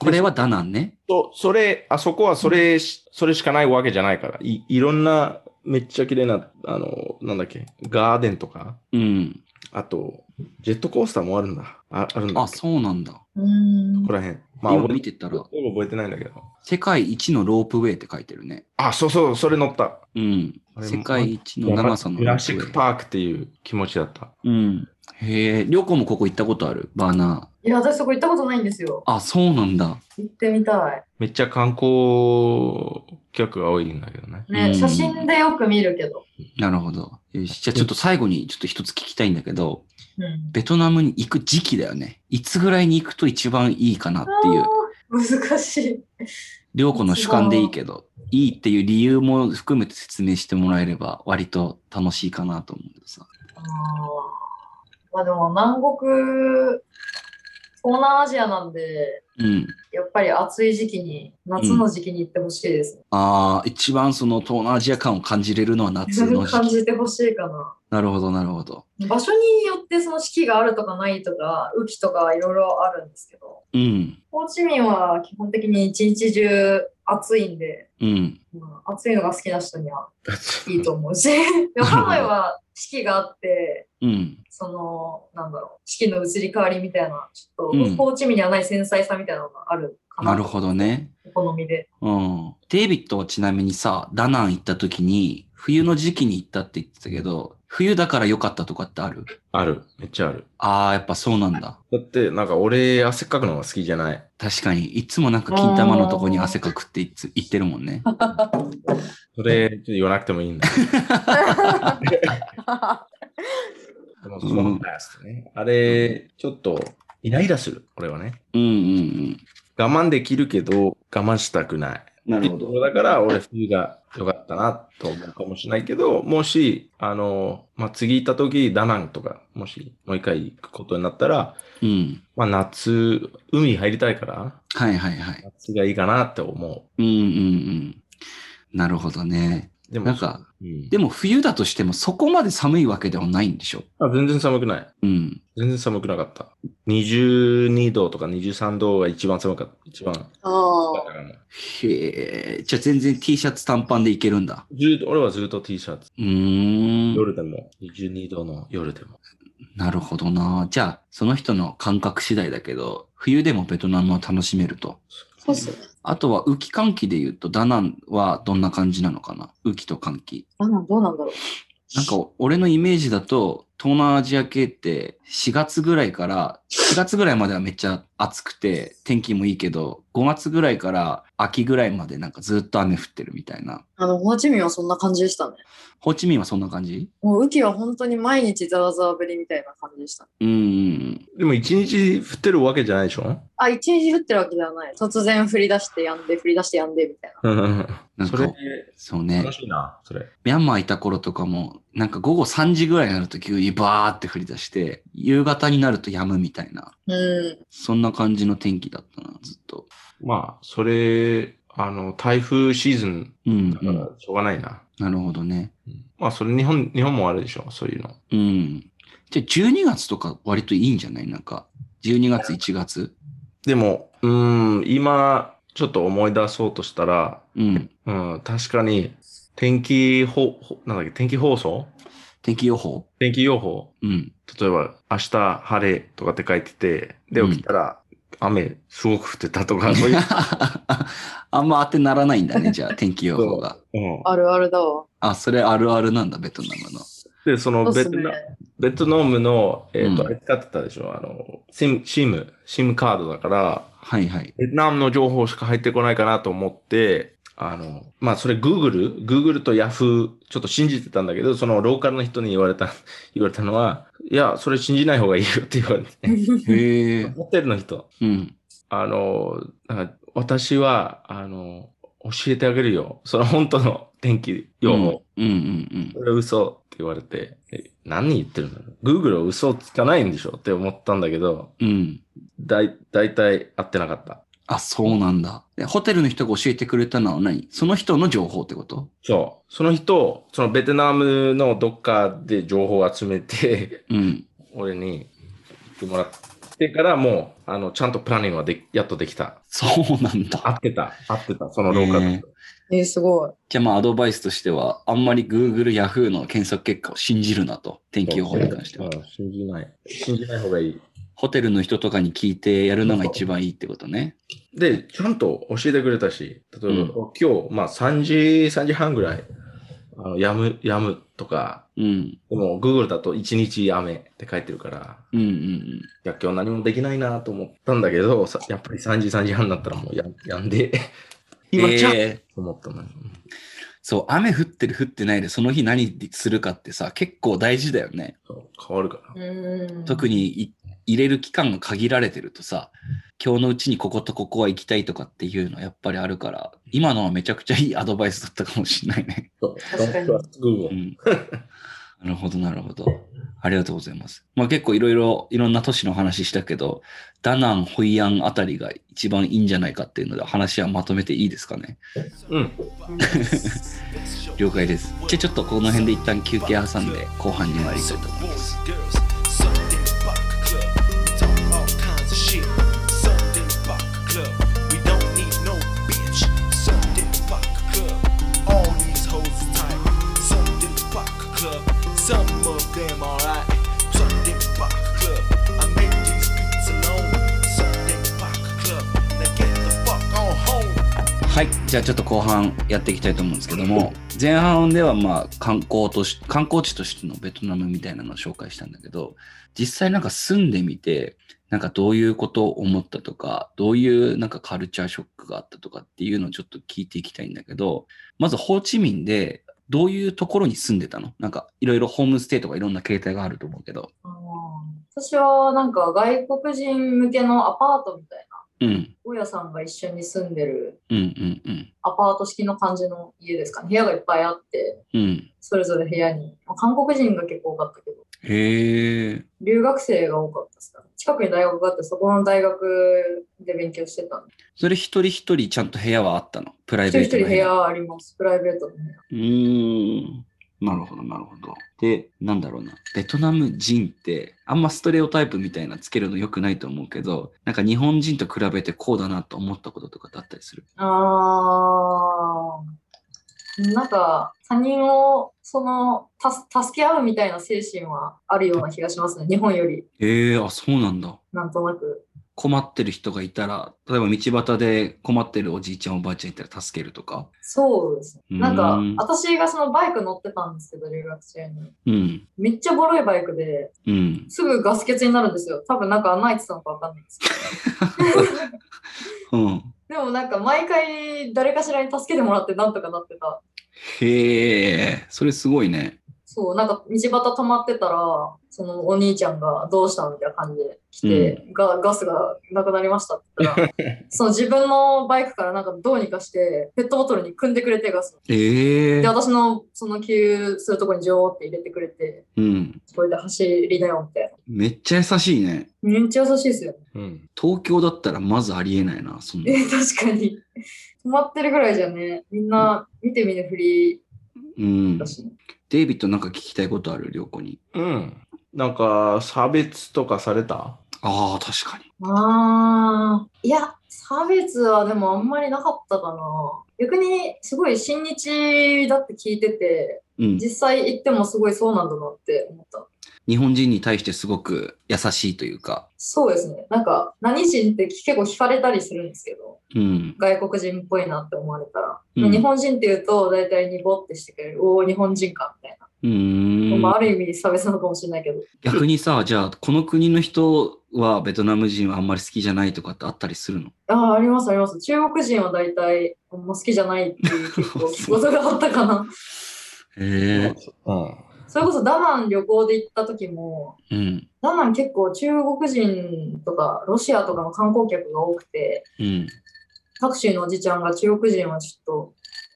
ー、これはダナンね。と、それ、あそこはそれし、それしかないわけじゃないから。い、いろんな、めっちゃ綺麗な、あの、なんだっけ、ガーデンとか、うん。あと、ジェットコースターもあるんだ。ああるんだ。あ、そうなんだ。うーんここ。ら辺。まあ、見てたら、え覚えてないんだけど。世界一のロープウェイって書いてるね。あ、そうそう、それ乗った。うん。世界一の長さのジュラシッロープウェイ。クパークっていう気持ちだった。うん。へえ、りょうこもここ行ったことある？バーナー。いや、私そこ行ったことないんですよ。あ、そうなんだ。行ってみたい。めっちゃ観光客が多いんだけどね。ね、うん写真でよく見るけど。なるほど。よし。じゃあちょっと最後にちょっと一つ聞きたいんだけど、うん。ベトナムに行く時期だよね。いつぐらいに行くと一番いいかなっていう。難しい。りょうこの主観でいいけど、いいっていう理由も含めて説明してもらえれば割と楽しいかなと思うんだけどさ。あまあでも南国、東南アジアなんで、うん。やっぱり暑い時期に、夏の時期に行ってほしいですね。ああ、一番その東南アジア感を感じれるのは夏の時感期。じてほしいかな。なるほど、なるほど。場所によってその四季があるとかないとか、雨季とかいろいろあるんですけど、うん。ホーチミンは基本的に一日中暑いんで、うん。まあ、暑いのが好きな人にはいいと思うし、でもハワイは四季があって、うん。その、なんだろう、四季の移り変わりみたいな、ちょっと、うんホーチミンにはない繊細さみたいなのがあるかな。なるほど。ね。お好みで。うん。デイビッドはちなみにさ、ダナン行った時に、冬の時期に行ったって言ってたけど、冬だから良かったとかってある？ある。めっちゃある。ああ、やっぱそうなんだ。だって、なんか俺、汗かくのが好きじゃない。確かに、いつもなんか金玉のとこに汗かくって言ってるもんね。それ、ちょっと言わなくてもいいんだ。でも、そのパストね。あれ、ちょっと、イライラする。俺はね。うんうん我慢できるけど、我慢したくない。うん。なるほど。だから、俺、冬が良かったなと思うかもしれないけど、もし、あの、まあ、次行った時、ダナンとか、もし、もう一回行くことになったら、うん。まあ、夏、海入りたいから、はいはいはい。夏がいいかなって思うんうんうん。なるほどね。う。でも、なんか、うん、でも冬だとしてもそこまで寒いわけではないんでしょ？あ全然寒くない。うん。全然寒くなかった。22度とか23度が一番寒かった。一番あったかな。へえ。じゃあ全然 T シャツ短パンでいけるんだ。ずーっと俺はずっと T シャツ。うーん。夜でも、22度の夜でも。なるほどな。じゃあ、その人の感覚次第だけど、冬でもベトナムを楽しめると。そうっすね。あとは、雨季寒気で言うと、ダナンはどんな感じなのかな？雨季と寒気。あなんどうなんだろう。なんか、俺のイメージだと、東南アジア系って4月ぐらいから、4月ぐらいまではめっちゃ暑くて、天気もいいけど、5月ぐらいから秋ぐらいまでなんかずっと雨降ってるみたいな。あの、ホーチミンはそんな感じでしたね。ホーチミンはそんな感じ？もう雨季は本当に毎日ざわざわぶりみたいな感じでした。うんうんでも一日降ってるわけじゃないでしょ？あ、一日降ってるわけではない。突然降り出してやんで、降り出してやんでみたいな。うん。なんかそれ、そうね楽。しいな、それ。ミャンマーいた頃とかも、なんか午後3時ぐらいになると急にバーって降り出して、夕方になると止むみたいな、うん。そんな感じの天気だったな、ずっと。まあ、それ、あの、台風シーズンうん、うん。だからしょうがないな。なるほどね。うんまあ、それ日本、日本もあるでしょ、そういうの。うん。じゃあ12月とか割といいんじゃない？なんか、12月、1月？でも、うーん、今、ちょっと思い出そうとしたら、うん。うん、確かに、天気ほ、ほなんだっけ、天気放送天気予報？天気予報？うん。例えば、明日晴れとかって書いてて、で、うん起きたら、雨すごく降ってたとか、そういう。あんま当てならないんだね、じゃあ、天気予報が。うんあるあるだわ。あ、それあるあるなんだ、ベトナムの。で、そのベトナ、。ベトナムの、えっ、と、うんあれ使ってたでしょ？あの、シム、シム、シムカードだから、はいはい。ベトナムの情報しか入ってこないかなと思って、あの、まあ、それ Google、Google と Yahoo、ちょっと信じてたんだけど、そのローカルの人に言われた、言われたのは、いや、それ信じない方がいいよって言われて、へえ。ホテルの人、うん。あの、私は、あの、教えてあげるよ。その本当の天気予報。うんうんそれ嘘って言われて、え何言ってるの ?Google は嘘つかないんでしょ？って思ったんだけど、うん。うん。だい、だいたい合ってなかった。あ、そうなんだ。でホテルの人が教えてくれたのは何？その人の情報ってこと？そう。その人、そのベトナムのどっかで情報を集めて、うん。俺に言ってもらってからもう、あの、ちゃんとプランニングはでやっとできた。そうなんだ。合ってた。合ってた。そのローカルの人。えー、すごい。じゃあまあアドバイスとしては、あんまり Google、Yahoo の検索結果を信じるなと。天気予報に関してはう。ん信じない。信じない方がいい。ホテルの人とかに聞いてやるのが一番いいってことね。で、ちゃんと教えてくれたし、例えば、うん今日、まあ3時、3時半ぐらい、あの、やむ、やむとか、うん。でも Google だと1日雨って書いてるから、うんうんうん。いや、今日何もできないなと思ったんだけど、さやっぱり3時、3時半になったらもうややんで、今じゃん、えーと思ったのに。そう、雨降ってる降ってないでその日何するかってさ、結構大事だよね。変わるから。うん。特にい入れる期間が限られてるとさ、今日のうちにこことここは行きたいとかっていうのはやっぱりあるから、今のはめちゃくちゃいいアドバイスだったかもしれないね。確かにうん。なるほど、なるほど。ありがとうございます。まあ結構いろいろ、いろんな都市の話したけど、ダナン、ホイアンあたりが一番いいんじゃないかっていうので、話はまとめていいですかね？うん。了解です。じゃあちょっとこの辺で一旦休憩挟んで、後半に参りたいと思います。はい。じゃあちょっと後半やっていきたいと思うんですけども、前半ではまあ観光とし、観光地としてのベトナムみたいなのを紹介したんだけど、実際なんか住んでみて、なんかどういうことを思ったとか、どういうなんかカルチャーショックがあったとかっていうのをちょっと聞いていきたいんだけど、まずホーチミンでどういうところに住んでたの？なんかいろいろホームステイとかいろんな形態があると思うけど。私はなんか外国人向けのアパートみたいな、うん、大家さんが一緒に住んでる。アパート式の感じの家ですかね。部屋がいっぱいあって、うん。それぞれ部屋に。まあ韓国人が結構多かったけど、へえ。留学生が多かったですかね。近くに大学があって、そこの大学で勉強してた。それ一人一人ちゃんと部屋はあったの？プライ一人ベートの一人部屋あります。プライベートの部屋。うーん。なるほど、なるほど。で、なんだろうな。ベトナム人って、あんまストレオタイプみたいなつけるの良くないと思うけど、なんか日本人と比べてこうだなと思ったこととかってあったりする？あー、なんか他人をその助け合うみたいな精神はあるような気がしますね。日本よりええあ、そうなんだ。なんとなく。困ってる人がいたら、例えば道端で困ってるおじいちゃんおばあちゃんいたら助けるとか。そうですね。なんかうん私がそのバイク乗ってたんですけど、留学中に。うん。めっちゃボロいバイクで、うん。すぐガス欠になるんですよ。多分なんか穴開いてたのかわかんないですけど。うん。でもなんか毎回誰かしらに助けてもらってなんとかなってた。へえ、それすごいね。そう、なんか道端止まってたら、そのお兄ちゃんがどうしたみたいな感じで来て、ガガスがなくなりましたって言ったら、その自分のバイクからなんかどうにかして、ペットボトルに汲んでくれてガスを。ええで、私のその給油するとこにジョーって入れてくれて、うん。これで走りなよみたいな。めっちゃ優しいね。めっちゃ優しいですよ。うん。東京だったらまずありえないな、そんな。え、確かに。止まってるぐらいじゃね、みんな見て見ぬふりうんだ。し、デイビッドなんか聞きたいことある？良子に。うん。なんか、差別とかされた？ああ、確かに。ああ、いや、差別はでもあんまりなかったかな。逆にすごい親日だって聞いてて、うん。実際行ってもすごいそうなんだなって思った。日本人に対してすごく優しいというか。そうですね。なんか、何人って結構聞かれたりするんですけど、うん。外国人っぽいなって思われたら。うん日本人って言うと、大体ニボってしてくれる。おお、日本人か、みたいな。うーんまあ、ある意味差別なのかもしれないけど。逆にさ、じゃあ、この国の人はベトナム人はあんまり好きじゃないとかってあったりするの？ああ、ありますあります。中国人は大体あんま好きじゃないっていう結構 仕事があったかな。へえ。うん。それこそダナン旅行で行った時も、うん。ダナン結構中国人とかロシアとかの観光客が多くて、うん。タクシーのおじちゃんが中国人はちょっ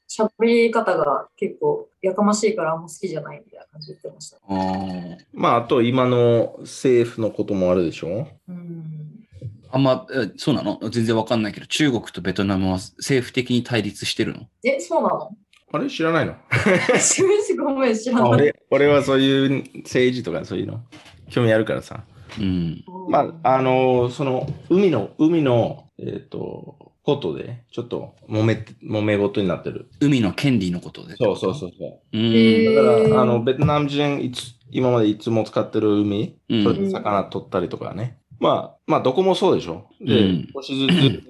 と喋り方が結構やかましいからあんま好きじゃないみたいな感じで言ってました。ああ。まあ、あと今の政府のこともあるでしょ？うん。あんま、えそうなの？全然わかんないけど、中国とベトナムは政府的に対立してるの？え、そうなの？あれ？知らないの？ごめん、知らない。俺俺はそういう政治とかそういうの？興味あるからさ。うん。まあ、あの、その、海の、海の、えっ、と、ことで、ちょっと揉めて、揉め事になってる。海の権利のことで。そうそうそうそう。う。だから、あの、ベトナム人いつ、今までいつも使ってる海、うんそれで魚取ったりとかね。まあ、まあ、どこもそうでしょ。で、うん少しずつ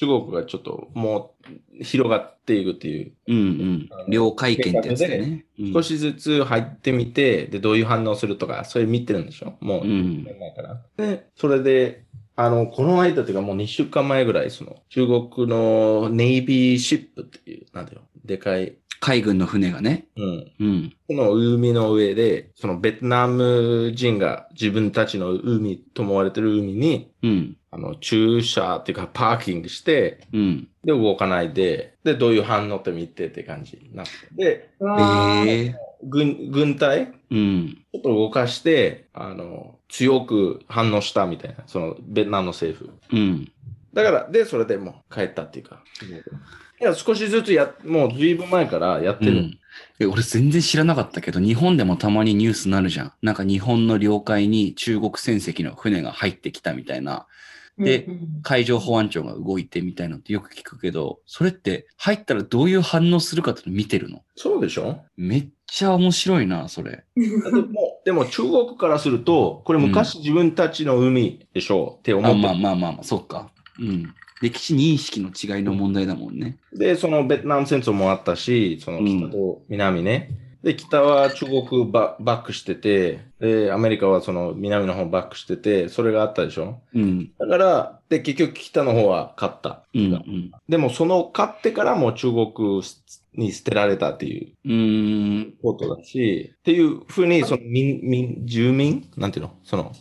中国がちょっともう広がっていくっていう、うんうん。領海権ってやつだよね。うん。少しずつ入ってみて、で、どういう反応するとか、それ見てるんでしょ？もう、うん。前から。で、それで、あの、この間っていうかもう2週間前ぐらい、その、中国のネイビーシップっていう、なんだよ、でかい、海軍の船がね。うん。うん。この海の上で、そのベトナム人が自分たちの海と思われてる海に、うん。あの、駐車っていうかパーキングして、うん。で、動かないで、で、どういう反応って見てって感じになって。で、ええ軍軍隊？うん。ちょっと動かして、あの、強く反応したみたいな、その、ベトナムの政府。うん。だから、で、それでもう帰ったっていうか。いや、少しずつや、もう随分前からやってる。うんえ俺全然知らなかったけど、日本でもたまにニュースなるじゃん。なんか日本の領海に中国船籍の船が入ってきたみたいな。でうんうん海上保安庁が動いてみたいなのってよく聞くけど、それって入ったらどういう反応するかっての見てるの？そうでしょ？めっちゃ面白いな、それ。でも、でも中国からすると、これ昔自分たちの海でしょ？って思あって、まあまあまあまあ、そっか。うん。歴史認識の違いの問題だもんね。で、そのベトナム戦争もあったし、その北と南ね。で、北は中国ババックしてて、で、アメリカはその南の方バックしてて、それがあったでしょ？うん。だから、で、結局北の方は勝った。うん。うん。でも、その勝ってからも中国に捨てられたっていううーん。ことだし、っていうふうに、その民、民、住民？なんていうの？その、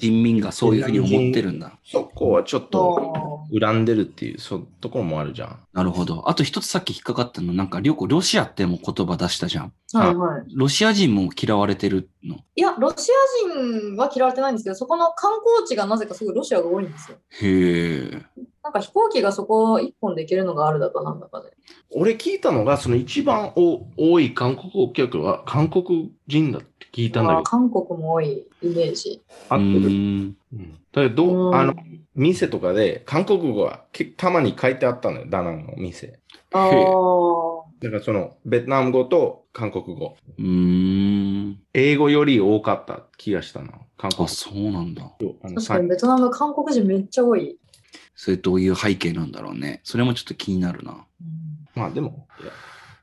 人民がそういうふうに思ってるんだ。そこはちょっとあ恨んでるっていう、そうところもあるじゃん。なるほど。あと一つさっき引っかかったの、なんか、りょうこ、ロシアっても言葉出したじゃん。ーはいはい。ロシア人も嫌われてるの？いや、ロシア人は嫌われてないんですけど、そこの観光地がなぜかすごいロシアが多いんですよ。へえ。なんか飛行機がそこ一本で行けるのがあるだかなんだかで。俺聞いたのが、その一番お多い韓国客は韓国人だって聞いたんだけあ韓国も多いイメージ。ど、合ってるうーん。うんだけど、うんあの、店とかで韓国語がけたまに書いてあったのよ、ダナンの店。ああ。だからその、ベトナム語と韓国語。うーん。英語より多かった気がしたな、韓国あ、そうなんだ。確かにベトナム、韓国人めっちゃ多い。それどういう背景なんだろうね。それもちょっと気になるな。まあでも、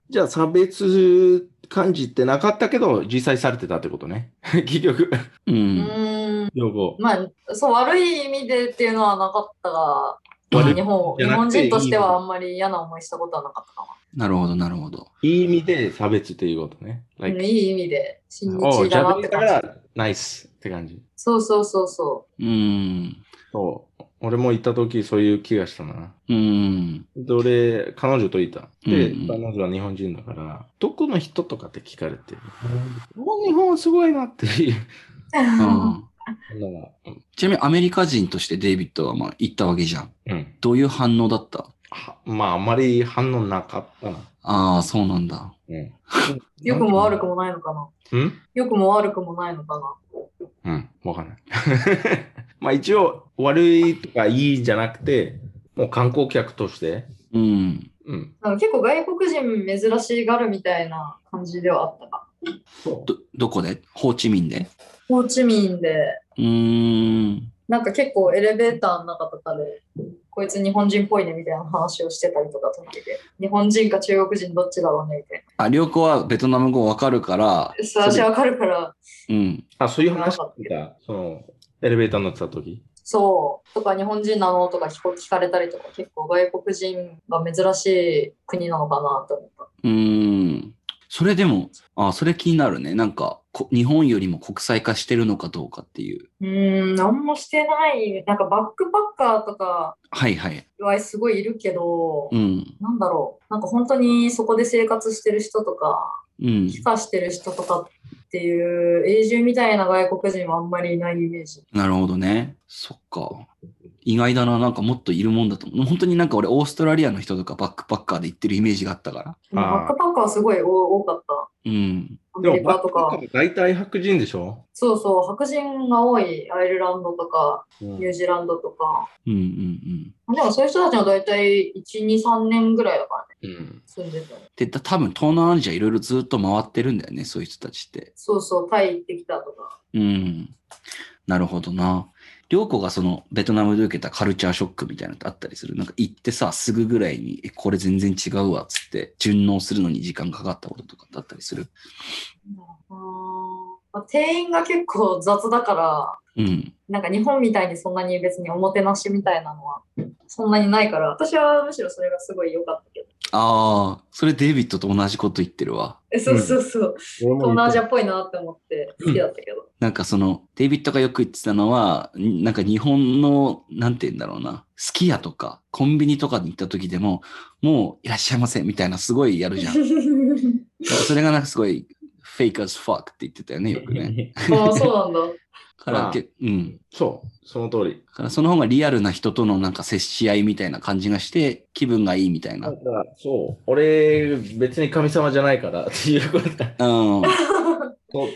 じゃあ差別感じってなかったけど、実際されてたってことね。結局、う。うん。まあ、そう、悪い意味でっていうのはなかったが、日本日本人としてはあんまり嫌な思いしたことはなかったかなるほど、なるほど。いい意味で差別っていうことね。いい意味で、親お日だなって感じ。ら、ナイスって感じ。そうそうそうそうーん。そう。俺も行った時そういう気がしたな。うーん。で、俺、彼女といた？で、うんうん彼女は日本人だから、どこの人とかって聞かれて、もう日本はすごいなっていう。う。う んちなみにアメリカ人としてデイビッドはまあ行ったわけじゃん。うん。どういう反応だった？はまあ、あまり反応なかったな。ああ、そうなんだ。うん。良くも悪くもないのかな？うん？良くも悪くもないのかな？うん、わかんない。まあ一応、悪いとかいいじゃなくて、もう観光客として、うん。うん。結構外国人珍しがるみたいな感じではあったか。ど、どこで？ホーチミンで？ホーチミンで、うーん。なんか結構エレベーターの中とかで、こいつ日本人っぽいねみたいな話をしてたりとかとってて、日本人か中国人どっちだろうねみたいあ、りょうこはベトナム語わかるから、な。そう私わかるから、うん。あ、そういう話聞いた。その、エレベーター乗ってた時？そう、とか日本人なのとか聞かれたりとか、結構外国人が珍しい国なのかなと思った。うーん。それでも、あ、それ気になるね。なんか、こ日本よりも国際化してるのかどうかっていう。うーん、なんもしてない。なんかバックパッカーとかはいはい。はすごいいるけど、うん。なんだろう。なんか本当にそこで生活してる人とか、うん。帰化してる人とかっていう永住みたいな外国人はあんまりいないイメージ。なるほどね。そっか。意外だな。なんかもっといるもんだと思う。本当になんか俺、オーストラリアの人とかバックパッカーで行ってるイメージがあったから。バックパッカーはすごい多多かった。うん。アメリカとか。大体白人でしょ？そうそう、白人が多いアイルランドとか、うんニュージーランドとか。うんうんうん。でもそういう人たちの大体1、2、3年ぐらいだからね、うん。住んでたの。で、た多分東南アジアいろいろずっと回ってるんだよね、そういう人たちって。そうそう、タイ行ってきたとか。うん。なるほどな。りょうこがそのベトナムで受けたカルチャーショックみたいなのってあったりする？なんか行ってさ、すぐぐらいに、え、これ全然違うわ、つって順応するのに時間かかったこととかってあったりする？あーまあ店員が結構雑だから、うん。なんか日本みたいにそんなに別におもてなしみたいなのはそんなにないから、私はむしろそれがすごい良かったけど。ああ、それデイビッドと同じこと言ってるわ。えそうそうそう。俺も東南アジアっぽいなって思って好きだったけど。なんかその、デイビッドがよく言ってたのは、んなんか日本の、なんて言うんだろうな、すき家とかコンビニとかに行った時でも、もういらっしゃいませみたいなすごいやるじゃん。それがなんかすごい fake as fuck って言ってたよね、よくね。ああ、そうなんだ。から、まあけうん。そう、その通り。だからその方がリアルな人とのなんか接し合いみたいな感じがして、気分がいいみたいな。だから、そう、俺、別に神様じゃないからっていうことだ。うん。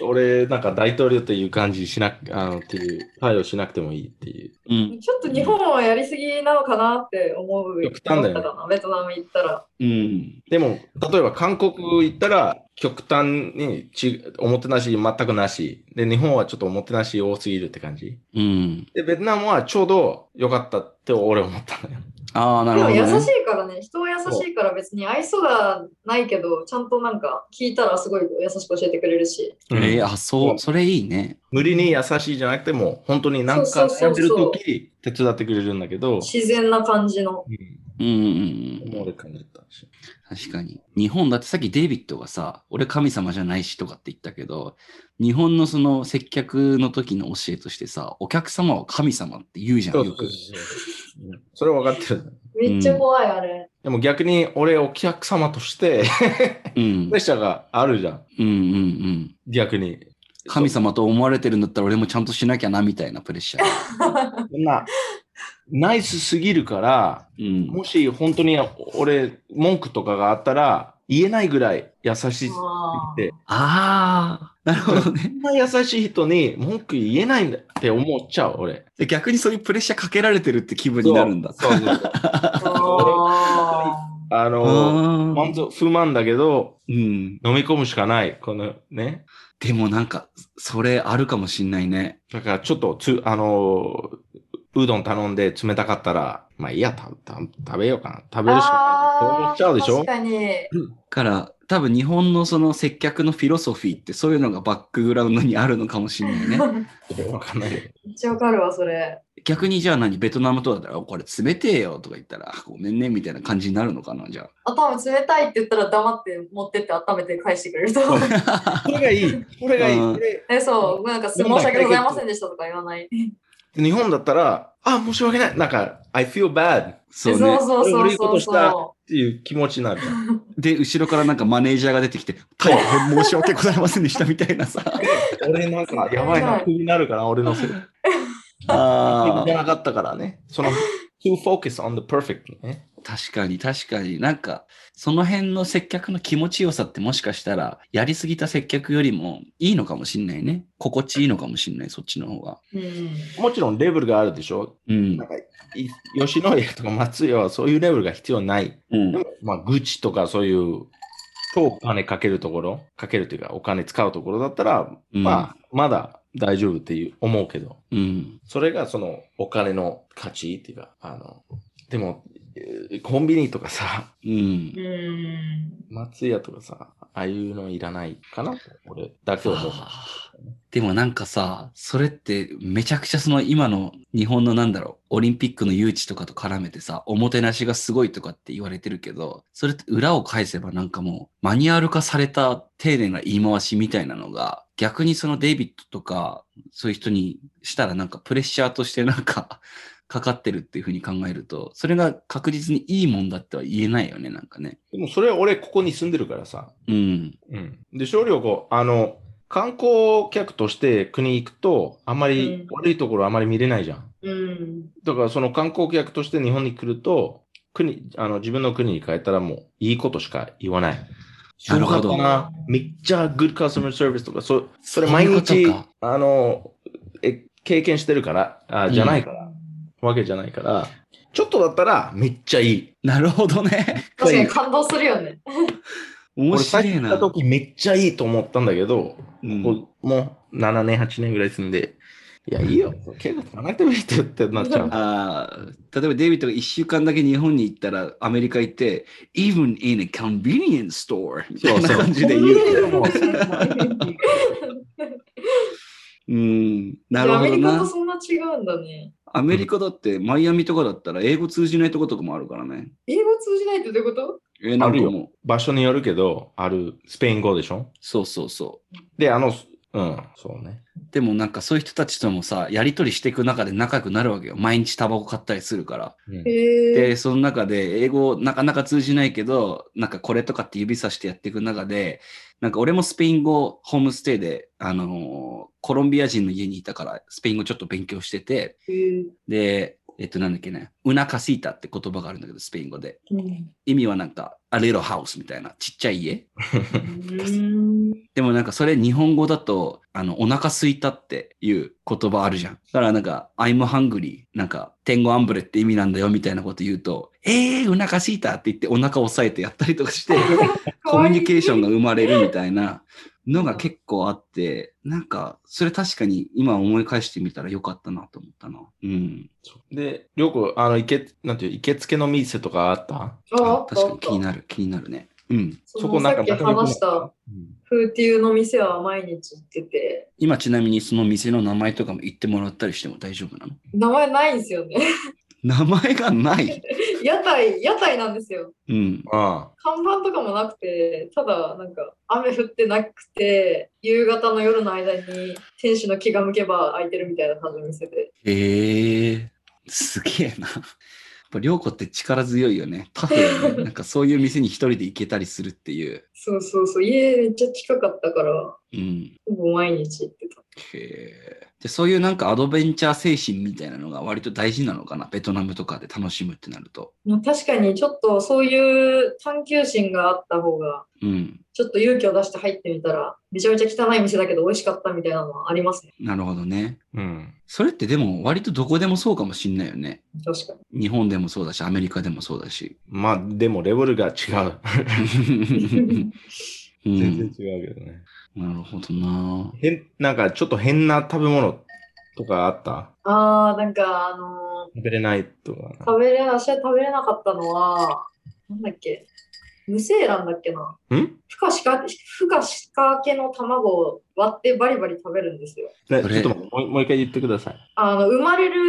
俺、なんか大統領っていう感じしなく、あの、っていう、対応しなくてもいいっていう。うん。ちょっと日本はやりすぎなのかなって思う。極端だよね思ったかな、ベトナム行ったら。うん。でも、例えば韓国行ったら、極端にちおもてなし全くなし。で、日本はちょっとおもてなし多すぎるって感じ。うん。で、ベトナムはちょうど良かったって俺思ったのよ。ああ、なるでも優ほど、ね。しいからね、人は優しいから別に愛想がないけど、ちゃんとなんか聞いたらすごい優しく教えてくれるし。えー、あ、そう、それいいね。無理に優しいじゃなくても、本当に何かそうそうそうそう悩んでる時手伝ってくれるんだけど、自然な感じの。うん、うんうんうん。たし。確かに。日本だってさっきデイビッドがさ、俺神様じゃないしとかって言ったけど、日本のその接客の時の教えとしてさ、お客様は神様って言うじゃん、よく。うんそれは分かってる。めっちゃ怖い、あれ。でも逆に俺お客様としてうん プレッ。シャーがあるじゃん。うんうんうん。逆に。神様と思われてるんだったら俺もちゃんとしなきゃなみたいなプレッシャー。そんな、ナイスすぎるから、うん。もし本当に俺文句とかがあったら言えないぐらい優しいあって。ああ、なるほどねそ。んな優しい人に文句言えないんだって思っちゃう、俺。で逆にそういうプレッシャーかけられてるって気分になるんだ。そうそうそうあの、ー満足不満だけど、うん。飲み込むしかない。このね。でもなんか、それあるかもしんないね。だからちょっとつ、あの、うどん頼んで冷たかったら、まあいいや、たた食べようかな。食べるしかない。そう思っちゃうでしょ？確かに。から、多分日本のその接客のフィロソフィーってそういうのがバックグラウンドにあるのかもしれないね。わかんない。めっちゃわかるわ、それ。逆にじゃあ何？ベトナムとかだったら、これ冷てえよとか言ったら、ごめんねみたいな感じになるのかなじゃあ、多分冷たいって言ったら黙って持ってって温めて返してくれると思う。あ。それがいい。それがいい。え、そう、なんか申し訳ございませんでしたとか言わない。日本だったら、あ、申し訳ない。なんか、I feel bad っそうね。そうそう俺悪いそうそうことしたそていう気持ちになる。で、後ろからなんかマネージャーが出てきて、大変申し訳ございませんでしたみたいなさ。俺なんか、やばいな、気になるから、俺のせい。あじゃなかったからね。その、to focus on the perfect ね。確かに確かになんかその辺の接客の気持ちよさってもしかしたらやりすぎた接客よりもいいのかもしんないね心地いいのかもしんないそっちの方がう。うん。もちろんレベルがあるでしょ？うんなんか、い吉野家とか松屋はそういうレベルが必要ない。うんでも、まあ、愚痴とかそういう、超お金かけるところ、かけるというか、お金使うところだったら、うんまあ、まだ大丈夫っていう思うけど、うんそれがそのお金の価値っていうか、あの、でも、えーコンビニとかさ、うん。うん。松屋とかさ、ああいうのいらないかなと、俺だけ思でもなんかさそれってめちゃくちゃその今の日本のなんだろうオリンピックの誘致とかと絡めてさおもてなしがすごいとかって言われてるけどそれって裏を返せばなんかもうマニュアル化された丁寧な言い回しみたいなのが逆にそのデイビッドとかそういう人にしたらなんかプレッシャーとしてなんかかかってるっていうふうに考えるとそれが確実にいいもんだっては言えないよねなんかねでもそれは俺ここに住んでるからさ。うんうん。で、少量子、あの、観光客として国行くと、あんまりうん悪いところあんまり見れないじゃん。うん。だからその観光客として日本に来ると、国、あの、自分の国に帰ったらもういいことしか言わない。なるほどすごかったな。めっちゃ good customer service とか、そそれ毎そういうあの、え、経験してるから、あじゃないから、わけじゃないから、ちょっとだったらめっちゃいい。なるほどね確かに感動するよね。面白いな初行った時めっちゃいいと思ったんだけど、うんこうもう7年、8年ぐらい住んで、いや、いいよ、怪我さなくてもいいって言ってなっちゃう。あー例えばデイビッドが1週間だけ日本に行ったらアメリカ行って、even in a convenience store みたいな感じで言う。も ううん、なるほどアメリカとな。そんな違うんだね。アメリカだってマイアミとかだったら英語通じないとことかもあるからね。英語通じないってどういうこと？えー、なんあるよ。かもう、場所によるけど、ある。スペイン語でしょ？そうそうそで、あの、うん、そうね。でもなんかそういう人たちともさ、やりとりしていく中で仲良くなるわけよ。毎日タバコ買ったりするから。うんへで、え。その中で英語なかなか通じないけど、なんかこれとかって指さしてやっていく中で、なんか俺もスペイン語ホームステイで、あのーコロンビア人の家にいたから、スペイン語ちょっと勉強してて、で、えっとなんだっけね、ウナカシータって言葉があるんだけど、スペイン語で。うん意味はなんか、a little house みたいな、ちっちゃい家。でもなんかそれ日本語だと、あの、お腹すいたっていう言葉あるじゃん。だからなんか、I'm hungry, なんか、天狗アンブレって意味なんだよみたいなこと言うと、えー、お腹すいたって言ってお腹押さえてやったりとかして、コミュニケーションが生まれるみたいなのが結構あって、なんか、それ確かに今思い返してみたらよかったなと思ったな。うん。で、りょうこ、あの、行け、なんていう、行けつけの店とかあった？ああ確かに気になる、気になるね。うん。そのさっき話した風っていうの店は毎日行ってて、今ちなみにその店の名前とかも言ってもらったりしても大丈夫なの？名前ないんですよね。名前がない。屋台、屋台なんですよ。うん。あ看板とかもなくて、ただなんか雨降ってなくて、夕方の夜の間に店主の気が向けば空いてるみたいな感じの店で。へえすげえな。やっぱ、りょうこって力強いよね。タフよね。なんかそういう店に一人で行けたりするっていう。そうそうそう、家めっちゃ近かったから、うん。ほぼ毎日行ってた。へえ。で、そういうなんかアドベンチャー精神みたいなのが割と大事なのかな。ベトナムとかで楽しむってなると。まあ、確かにちょっとそういう探求心があった方が、うん。ちょっと勇気を出して入ってみたら、めちゃめちゃ汚い店だけど美味しかったみたいなのはありますね。なるほどね。うん。それってでも割とどこでもそうかもしんないよね。確かに。日本でもそうだし、アメリカでもそうだし。まあ、でもレベルが違う。う ん全然違うけどね。なるほどな。変、なんかちょっと変な食べ物とかあった？あー、なんかあの食べれないとか。ー食べれ、私は食べれなかったのは、なんだっけ、無精卵だっけな？ん？ふかしか、ふかしかけの卵を割ってバリバリ食べるんですよ。ね、ちょっともうもう一回言ってください。あの、生まれる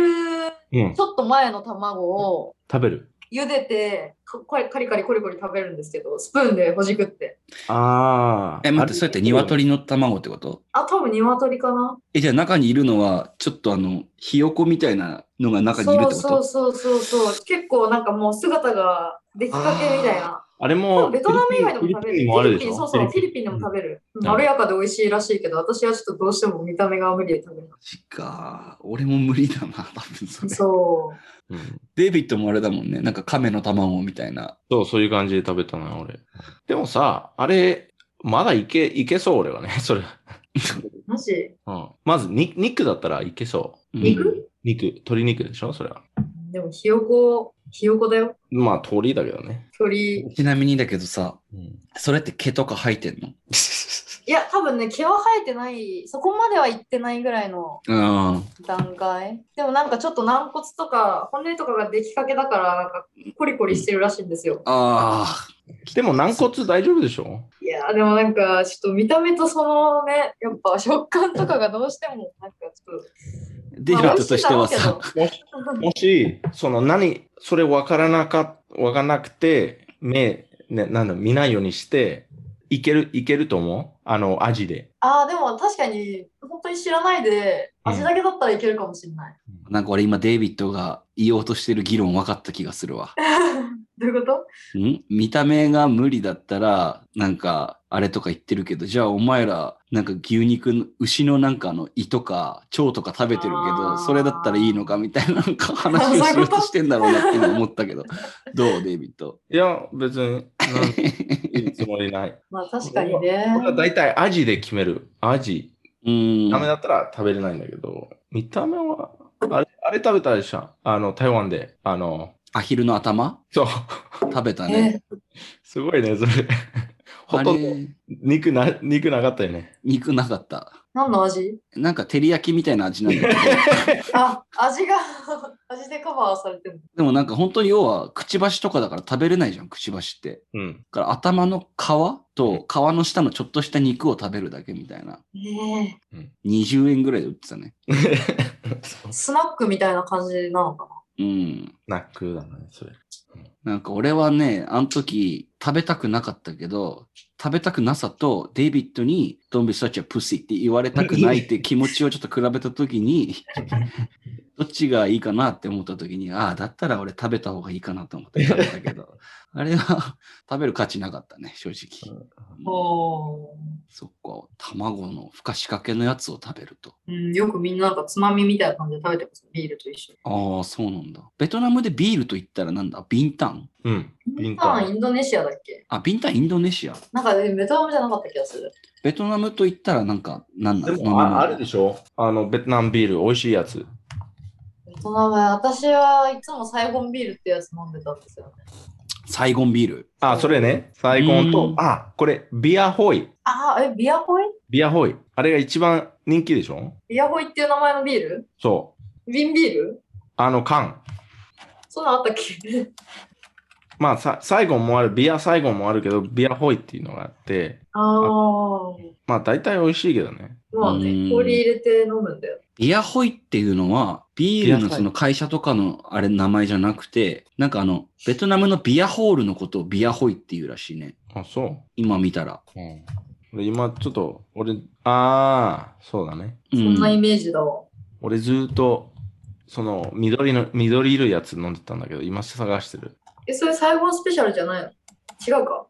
うんち。ょっと前の卵を食べる。茹でて、かこれカリカリコリコリ食べるんですけど、スプーンでほじくって。ああ。え、待って、そうやって鶏の卵ってこと？あ、多分鶏かなえ、じゃあ中にいるのは、ちょっとあの、ひよこみたいなのが中にいるってこと？そうそうそうそうそう。結構なんかもう姿が出来かけみたいな。あれも、ベトナム以外でも食べる。フィリピンにもあるでしょ？フィリピン、そうそう、フィリピンでも食べる。んまろやかで美味しいらしいけど、私はちょっとどうしても見た目が無理で食べない。マジか。俺も無理だな、多分それ。そう。うんデイビッドもあれだもんね。なんか亀の卵みたいな。そう、そういう感じで食べたな、俺。でもさ、あれ、まだいけ、いけそう、俺はね、それ。マジ？うん。まず、に肉だったらいけそう。うん肉？肉、鶏肉でしょ、それは。でもひよこ、ひよこだよ。まあ、鳥だけどね。鳥。ちなみにだけどさ、うん。それって毛とか生えてんの？いや、多分ね、毛は生えてない、そこまでは行ってないぐらいのうん。段階。でもなんかちょっと軟骨とか骨とかが出来かけだから、なんかコリコリしてるらしいんですよ。あでも、軟骨大丈夫でしょ？いやーでもなんかちょっと見た目とそのね、やっぱ食感とかがどうしてもなんかちょっあ。デイビッドとしてはさ、もし、と。もし、その何、それ分からなか、分からなくて、目、ね、なんだ、見ないようにして、いける、いけると思う？あの、味で。ああ、でも確かに本当に知らないで、うん味だけだったらいけるかもしれない。なんか俺今デイビッドが言おうとしてる議論分かった気がするわ。どういうこと？ん？見た目が無理だったら、なんか、あれとか言ってるけど、じゃあお前ら、なんか牛肉の、牛のなんかあの胃とか腸とか食べてるけあど、ーそれだったらいいのかみたいななんか話をしようとしてんだろうなって今思ったけど、どうデイビッド。いや、別に、なんいいつもりない。まあ確かにね。俺は大体味で決める。味。うーん。ダメだったら食べれないんだけど、見た目は、あれ、あれ食べたでしょ？あの、台湾で。あの、アヒルの頭？そう。食べたね。え すごいね、それ。ほあとんどれ、肉な、肉なかったよね。肉なかった。何の味？なんか照り焼きみたいな味なんだけど、あ、味が、味でカバーされてる。でもなんか本当に要は、くちばしとかだから食べれないじゃん、くちばしって。うん。だから頭の皮と皮の下のちょっとした肉を食べるだけみたいな。え20円ぐらいで売ってたね。ー、スナックみたいな感じなのかうん。ナックだね、それ。なんか俺はね、あの時食べたくなかったけど、食べたくなさとデイビッドに Don't be such a pussy って言われたくないって気持ちをちょっと比べたときに、どっちがいいかなって思ったときに、ああ、だったら俺食べた方がいいかなと思って食べたけど、あれは食べる価値なかったね、正直。うんおそっか、卵のふかしかけのやつを食べると。ーうん、よくみんななんかつまみみたいな感じで食べてます。ビールと一緒に。ああ、そうなんだ。ベトナムでビールと言ったらなんだ？ビンタン？うん。ビンあタン。インドネシアだっけ？あ、ビンタンインドネシア。なんかベトナムじゃなかった気がする。ベトナムと言ったらなんか、なんなでのもああるでしょ？あの、ベトナムビール、美味しいやつ。ベトナム、私はいつもサイゴンビールってやつ飲んでたんですよね。サイゴンビール？あ、それね。サイゴンうん、とあ、これ、ビアホイ。ああ、え、ビアホイ？ビアホイ。あれが一番人気でしょ？ビアホイっていう名前のビール？そう。瓶ビール？あの缶。そんなんあったっけ？まあ、さサイゴンもある、ビアサイゴンもあるけど、ビアホイっていうのがあって、ああ。まあ、大体美味しいけどね。まあうんね、氷入れて飲むんだよ。ビアホイっていうのは、ビールのその会社とかのあれ名前じゃなくて、なんかあの、ベトナムのビアホールのことをビアホイっていうらしいね。あ、そう。今見たら。うん、で今ちょっと、俺、ああ、そうだね。うそんなイメージだわ。俺ずーっと、その緑の、緑色いやつ飲んでたんだけど、今探してる。え、それサイゴンスペシャルじゃないの？違うか？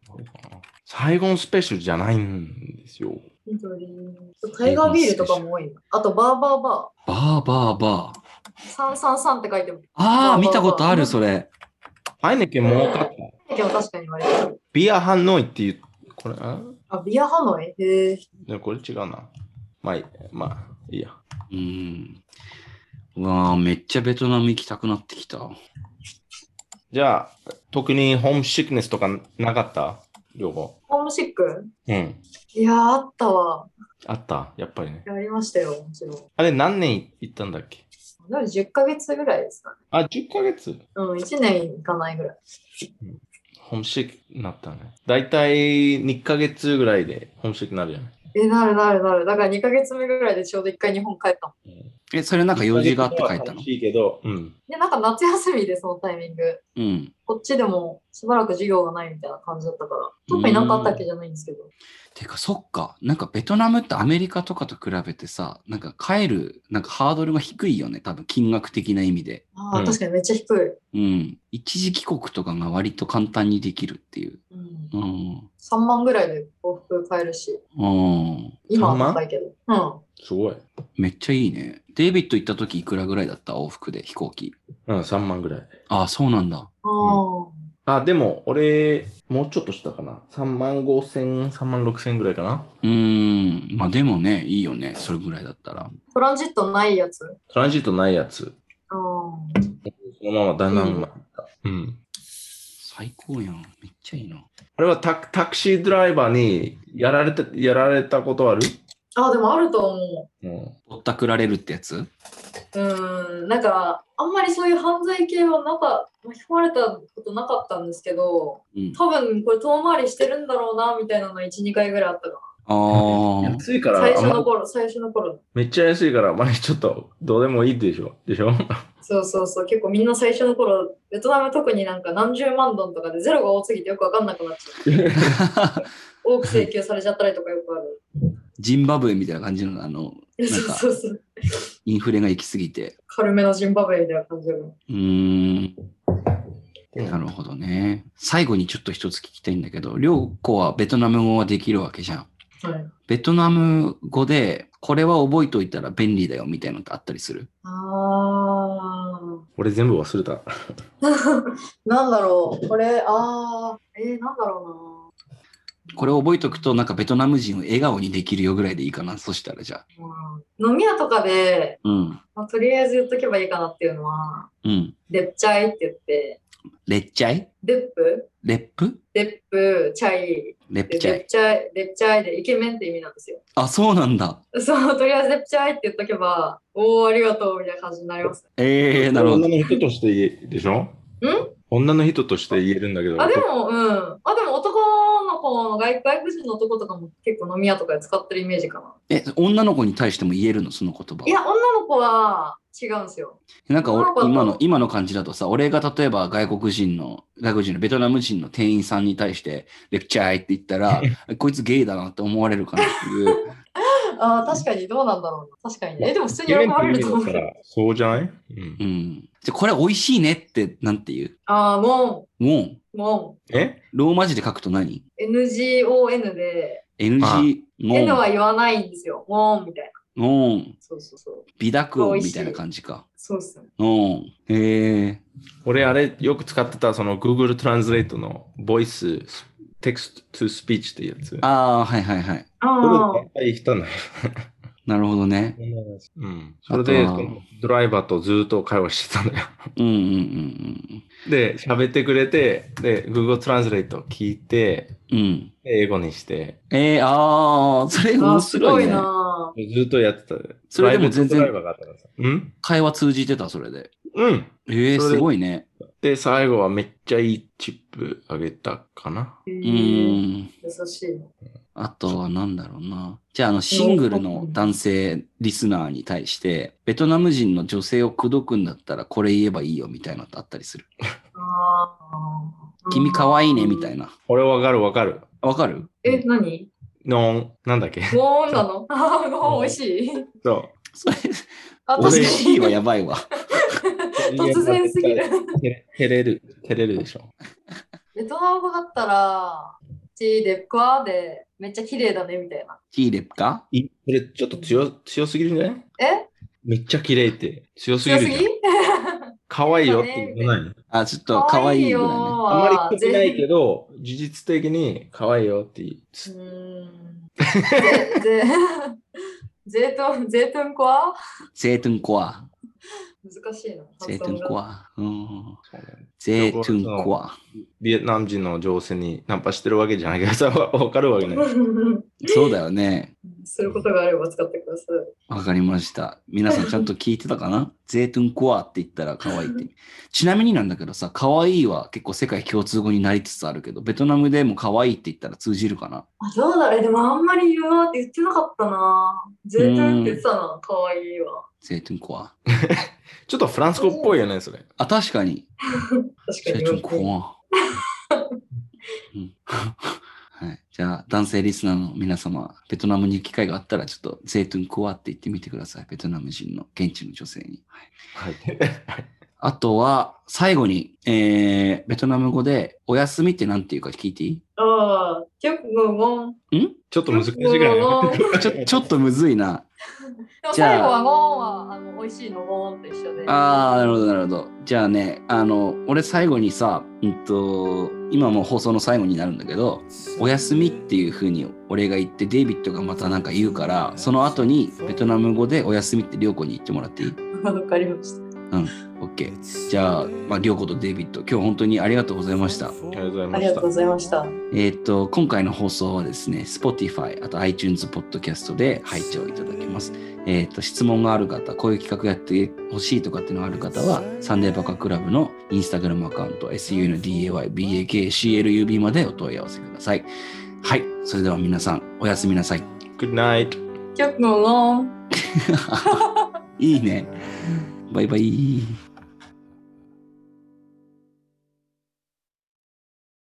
サイゴンスペシャルじゃないんですよ。緑タイガービールとかも多いの。あと、バーバーババーバーバー。ー。333って書いても。ああ、見たことある、それ。ハイネケンも多かった。でも確かに言われてる。ビアハノイっていう、これ、あ？あ、ビアハノイ？へえ。これ違うな。まあいい、まあ、いいや。うん。うわあ、めっちゃベトナム行きたくなってきた。じゃあ、特にホームシックネスとかなかった？両方。ホームシック？うん。いやー、あったわ。あった、やっぱりね。やりましたよ、もちろん。あれ何年行ったんだっけ？でも10ヶ月ぐらいですかね。あ、10ヶ月？うん、1年いかないぐらい。ホームシックになったね。だいたい2ヶ月ぐらいでホームシックになるじゃない。え、なるなるなる。だから2ヶ月目ぐらいでちょうど1回日本帰ったもん。え、それなんか用事があって帰ったの？楽しいけど、うん。で、なんか夏休みでそのタイミング。うん。こっちでもしばらく授業がないみたいな感じだったから。特になんかあったわけじゃないんですけど。てか、そっか。なんかベトナムってアメリカとかと比べてさ、なんか帰る、なんかハードルが低いよね。多分金額的な意味で。ああ、うん確かにめっちゃ低い。うん。一時帰国とかが割と簡単にできるっていう。うん、うん。3万ぐらいで往復買えるし。うん。今3万は高いけど。うん。すごい。めっちゃいいね。デイビッド行った時いくらぐらいだった？往復で飛行機。うん、3万ぐらい。ああ、そうなんだ。ああ。あ、でも、俺、もうちょっとしたかな。3万5千、3万6千ぐらいかな。うーん。まあでもね、いいよね。それぐらいだったら。トランジットないやつ？トランジットないやつ。ああ。そのままダナンマン。うん。最高やん。めっちゃいいな。あれはタクタクシードライバーにやられて、やられたことある？ああ、でもあると思うん。ぼったくられるってやつ？う。うん。なんか、あんまりそういう犯罪系はなんか巻き込まれたことなかったんですけど、うん。多分これ遠回りしてるんだろうな、みたいなの1、2回ぐらいあったかああ。安いから、な。最初の頃、最初の頃。めっちゃ安いから、まあちょっとどうでもいいでしょ。でしょ？そうそうそう。結構みんな最初の頃、ベトナム特になんか何十万ドンとかでゼロが多すぎてよくわかんなくなっちゃう。多く請求されちゃったりとかよくある。ジンバブエみたいな感じの、あの、そうなんかそうそう。インフレが行き過ぎて。軽めのジンバブエみたいな感じだよ。うーん。なるほどね。最後にちょっと一つ聞きたいんだけど、りょうこはベトナム語はできるわけじゃん。はい。ベトナム語で、これは覚えといたら便利だよみたいなのってあったりする？あ俺全部忘れた。ー。なんだろう。これ、あー。えー、なんだろこれを覚えとくと、なんかベトナム人を笑顔にできるよぐらいでいいかな。そしたらじゃあ。うな。うん飲み屋とかで、うん。まあ、とりあえず言っとけばいいかなっていうのは、うん。 đẹp traiって言って、レッチャイデップレップデップ、チャイ、でレッチャイ。デッチャイ、デッチャイでイケメンって意味なんですよ。あ、そうなんだ。そう、とりあえず đẹp traiって言っとけば、おー、ありがとうみたいな感じになります。ええー、なるほど。女の人として言えでしょ女の人として言えるんだけど。あ、でも、うん。あ、でも男の子の外外国人の男とかも結構飲み屋とかで使ってるイメージかな。え、女の子に対しても言えるのその言葉いや、女の子は、違うんですよ。なんか今の今の感じだとさ、俺が例えば外国人の、外国人のベトナム人の店員さんに対して、レクチャーイって言ったら、こいつゲイだなって思われるかなっていう。ああ、確かにどうなんだろうな。確かにね。え、でも普通に喜ばれると思うそうじゃない？うんう。ん。じゃあこれ美味しいねってなんて言う？ああ、もウォン。ん、もえ？ローマ字で書くと何？ん。NGON で、?NG、ウ N は。言わないんですよ。もんみたいな。ウォン。そうそうそう。美濁音みたいな感じか。そうっすね。ウォン。へえ。俺、あれ、よく使ってた、その Google Translate の Voice Text to Speech っていうやつ。ああ、はいはいはい。ああ。なるほどね。うん。それで、ドライバーとずっと会話してたのよ。うんうんうんで、喋ってくれて、で、Google Translate 聞いて、うん。英語にして、えー、ああ、それ面あすごい白いね。な。ずっとやってた。それでも全然会話通じてた、それで。うん。ええー、すごいね。で、最後はめっちゃいいチップあげたかな。うう。ん。優しいな。あとはなんだろうな。じゃあ、あの、シングルの男性リスナーに対して、ベトナム人の女性を口説くんだったらこれ言えばいいよみたいなのってあったりする？ああ。君可愛いねみたいな。な。俺わかるわかる。わかる？え、何？のん、なんだっけ？もんなの？ああ、ご美味しい。そそれ、あ、美味確しいは。やばいわ。う。突然すぎる。照れる、照れるでしょ。ベトナム語だったら、チデプアでめっちゃ綺麗だねみたいな。ティーレップかいこれちょっと強強すぎるんじゃない？え？めっちゃ綺麗って強すぎ強すぎ？可愛いよって言わないの？あ、ちょっと可愛いぐらいね。あんまり濃くないけど、事実的に可愛いよって言う。うーん。ぜ、ぜ、ゼートン、ゼートンコアゼートゥンコア。難しいな。ゼートゥンコア。ア。うん。ゼートゥンコア。ビエトナム人の女性にナンパしてるわけじゃないけどわかるわけない。そうだよね。することがあれば使ってください。わかりました。皆さんちゃんと聞いてたかなゼートゥンコアって言ったら可愛いって。ちなみになんだけどさ、可愛いは結構世界共通語になりつつあるけど、ベトナムでも可愛いって言ったら通じるかな？あ、どうだろうでもあんまり言うわって言ってなかったな。ゼートンって言ってたな。かわいいわ。ゼートゥンコア。ちょっとフランス語っぽいよね、それ。あ、確かに。確かにゼートゥンコア。うんはい、じゃあ、男性リスナーの皆様、ベトナムに行く機会があったら、ちょっとゼートゥンコアって言ってみてください。ベトナム人の現地の女性に。はいはい。あとは、最後に、えー、ベトナム語で、お休みって何て言うか聞いていい？ああ、ちょっと難しいからちょっとむずいな。最後はゴンはあの美味しいのゴンと一緒で。ああ、なるほど、なるほど。じゃあね、あの、俺最後にさ、うんと、今もう放送の最後になるんだけど、お休みっていう風に俺が言って、デイビッドがまたなんか言うから、その後にベトナム語でお休みってりょうこに言ってもらっていい？わかりました。オッケー。じゃあ、まあ、りょうことデイビッド、今日本当にありがとうございました。ありがとうございましたありがとう。ございました。えーっと、今回の放送はですね、Spotify、あと iTunes Podcast で配置をいただけます。えーっと、質問がある方、こういう企画やってほしいとかっていうのがある方は、サンデーバカクラブのインスタグラムアカウント、sundaybakclub までお問い合わせください。はい。それでは皆さん、おやすみなさい。Good night. 結構ゴン。いいね。バイバイ。